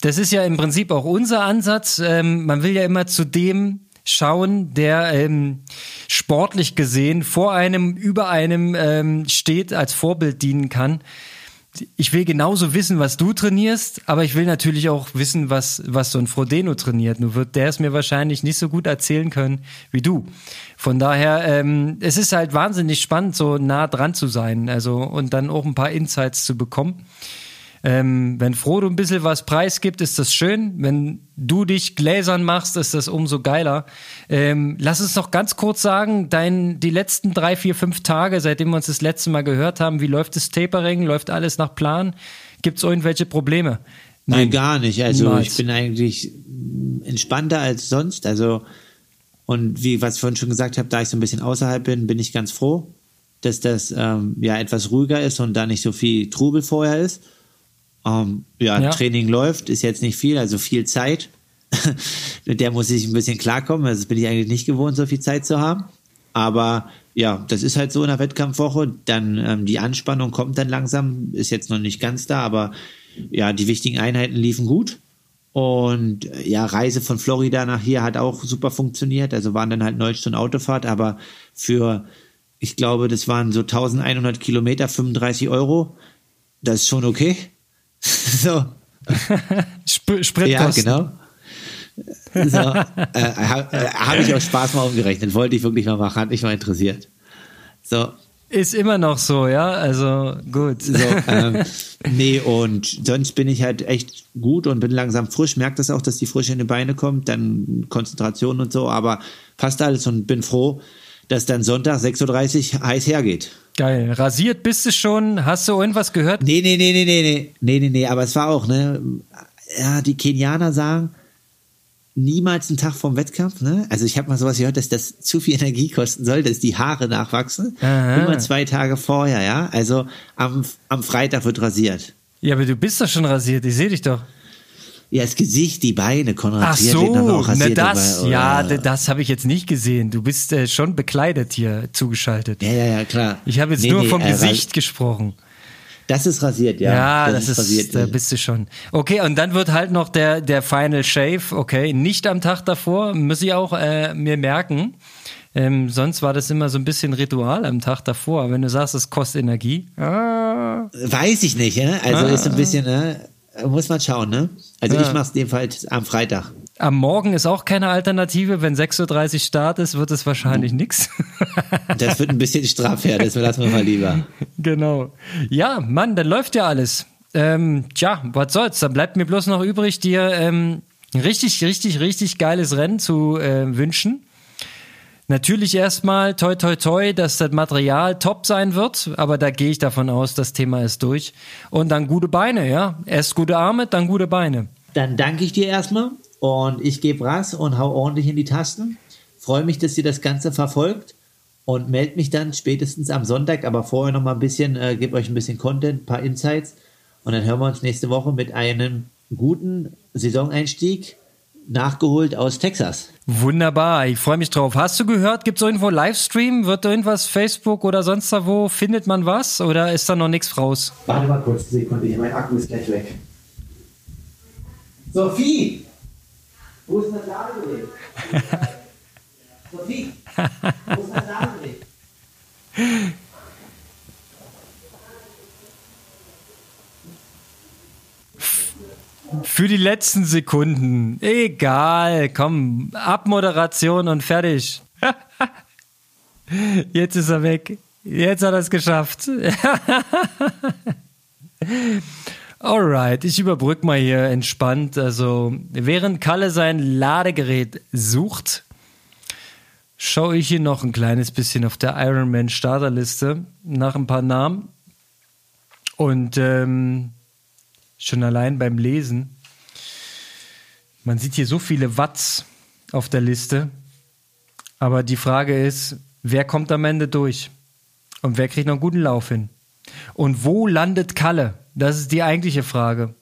das ist ja im Prinzip auch unser Ansatz, ähm, man will ja immer zu dem schauen, der ähm, sportlich gesehen vor einem, über einem ähm, steht, als Vorbild dienen kann. Ich will genauso wissen, was du trainierst, aber ich will natürlich auch wissen, was, was so ein Frodeno trainiert. Nur wird der es mir wahrscheinlich nicht so gut erzählen können wie du. Von daher, ähm, es ist halt wahnsinnig spannend, so nah dran zu sein, also und dann auch ein paar Insights zu bekommen. Ähm, wenn Frodo ein bisschen was preisgibt, ist das schön. Wenn du dich gläsern machst, ist das umso geiler. Ähm, lass uns noch ganz kurz sagen, dein, die letzten drei, vier, fünf Tage, seitdem wir uns das letzte Mal gehört haben, wie läuft das Tapering? Läuft alles nach Plan? Gibt es irgendwelche Probleme? Nein, gar nicht. Also Niemals. ich bin eigentlich entspannter als sonst. Also und wie was ich vorhin schon gesagt habe, da ich so ein bisschen außerhalb bin, bin ich ganz froh, dass das ähm, ja etwas ruhiger ist und da nicht so viel Trubel vorher ist. Ähm, ja, Ja. Training läuft, ist jetzt nicht viel, also viel Zeit. Mit der muss ich ein bisschen klarkommen. Also das bin ich eigentlich nicht gewohnt, so viel Zeit zu haben. Aber ja, das ist halt so in der Wettkampfwoche. Dann ähm, die Anspannung kommt dann langsam, ist jetzt noch nicht ganz da, aber ja, die wichtigen Einheiten liefen gut. Und äh, ja, Reise von Florida nach hier hat auch super funktioniert. Also waren dann halt neun Stunden Autofahrt, aber für, ich glaube, das waren so 1100 Kilometer, 35 Euro. Das ist schon okay. so. Sp Ja, Spritkosten. genau. So, äh, habe äh, hab ich aus Spaß mal umgerechnet. Wollte ich wirklich mal machen, hat mich mal interessiert. So, Ist immer noch so, ja. Also gut. so ähm, nee, und sonst bin ich halt echt gut und bin langsam frisch. Merke das auch, dass die Frische in die Beine kommt, dann Konzentration und so, aber passt alles und bin froh, dass dann Sonntag 6.30 Uhr heiß hergeht. Geil. Rasiert bist du schon? Hast du irgendwas gehört? Nee, nee, nee, nee, nee, nee, nee, nee, nee, aber es war auch, ne, ja, die Kenianer sagen, niemals einen Tag vorm Wettkampf, ne? Also ich habe mal sowas gehört, dass das zu viel Energie kosten soll, dass die Haare nachwachsen. Aha. Immer zwei Tage vorher, ja? Also am, am Freitag wird rasiert. Ja, aber du bist doch schon rasiert. Ich sehe dich doch. Ja, das Gesicht, die Beine, Konrad Ach so, na das, dabei, ja, das habe ich jetzt nicht gesehen. Du bist äh, schon bekleidet hier zugeschaltet. Ja, ja, ja, klar. Ich habe jetzt Nee, nur nee, vom äh, Gesicht gesprochen. Das ist rasiert, ja. Ja, das, ist, rasiert. da bist du schon. Okay, und dann wird halt noch der, der Final Shave, okay, nicht am Tag davor, muss ich auch äh, mir merken. Ähm, sonst war das immer so ein bisschen Ritual am Tag davor. Wenn du sagst, es kostet Energie. Ah, Weiß ich nicht, ne? Also ist ein bisschen, ne? Muss man schauen, ne? Also Ja. ich mach's dem Fall am Freitag. am Morgen ist auch keine Alternative. Wenn 6.30 Uhr Start ist, wird es wahrscheinlich Mhm. nix. Das wird ein bisschen straff, ja, das lassen wir mal lieber. Genau. Ja, Mann, dann läuft ja alles. Ähm, tja, was soll's? Dann bleibt mir bloß noch übrig, dir ähm, ein richtig, richtig, richtig geiles Rennen zu äh, wünschen. Natürlich erstmal toi toi toi, dass das Material top sein wird, aber da gehe ich davon aus, das Thema ist durch. Und dann gute Beine, ja. Erst gute Arme, dann gute Beine. Dann danke ich dir erstmal und ich gebe Ras und hau ordentlich in die Tasten. Freue mich, dass ihr das Ganze verfolgt und melde mich dann spätestens am Sonntag, aber vorher noch mal ein bisschen, äh, gebe euch ein bisschen Content, ein paar Insights und dann hören wir uns nächste Woche mit einem guten Saisoneinstieg nachgeholt aus Texas. Wunderbar, ich freue mich drauf. Hast du gehört, gibt es irgendwo Livestream? Wird irgendwas Facebook oder sonst da wo? Findet man was oder ist da noch nichts raus? Warte mal kurz, eine Sekunde, hier, mein Akku ist gleich weg. Sophie! Wo ist das Ladegerät? Sophie! Wo ist das Ladegerät? Für die letzten Sekunden. Egal, komm, Abmoderation und fertig. Jetzt ist er weg. Jetzt hat er es geschafft. Alright, ich überbrück mal hier entspannt. Also, während Kalle sein Ladegerät sucht, schaue ich hier noch ein kleines bisschen auf der Ironman Starterliste nach ein paar Namen. Und ähm, schon allein beim Lesen, man sieht hier so viele Watts auf der Liste. Aber die Frage ist, wer kommt am Ende durch? Und wer kriegt noch einen guten Lauf hin? Und wo landet Kalle? Das ist die eigentliche Frage.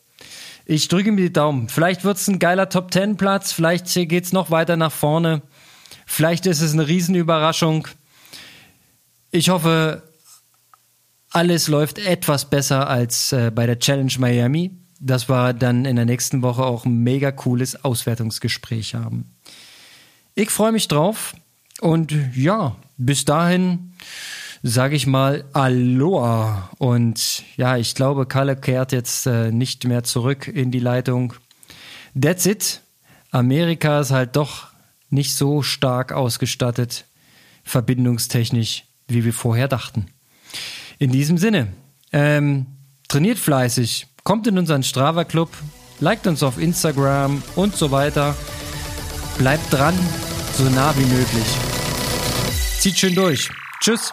Ich drücke mir die Daumen. Vielleicht wird es ein geiler Top Ten Platz, vielleicht geht es noch weiter nach vorne. Vielleicht ist es eine Riesenüberraschung. Ich hoffe, alles läuft etwas besser als äh, bei der Challenge Miami. Das war dann in der nächsten Woche auch ein mega cooles Auswertungsgespräch haben. Ich freue mich drauf und ja, bis dahin sage ich mal Aloha. Und ja, ich glaube, Kalle kehrt jetzt äh, nicht mehr zurück in die Leitung. That's it. Amerika ist halt doch nicht so stark ausgestattet, verbindungstechnisch, wie wir vorher dachten. In diesem Sinne, ähm, trainiert fleißig, kommt in unseren Strava Club, liked uns auf Instagram und so weiter. Bleibt dran, so nah wie möglich. Zieht schön durch. Tschüss.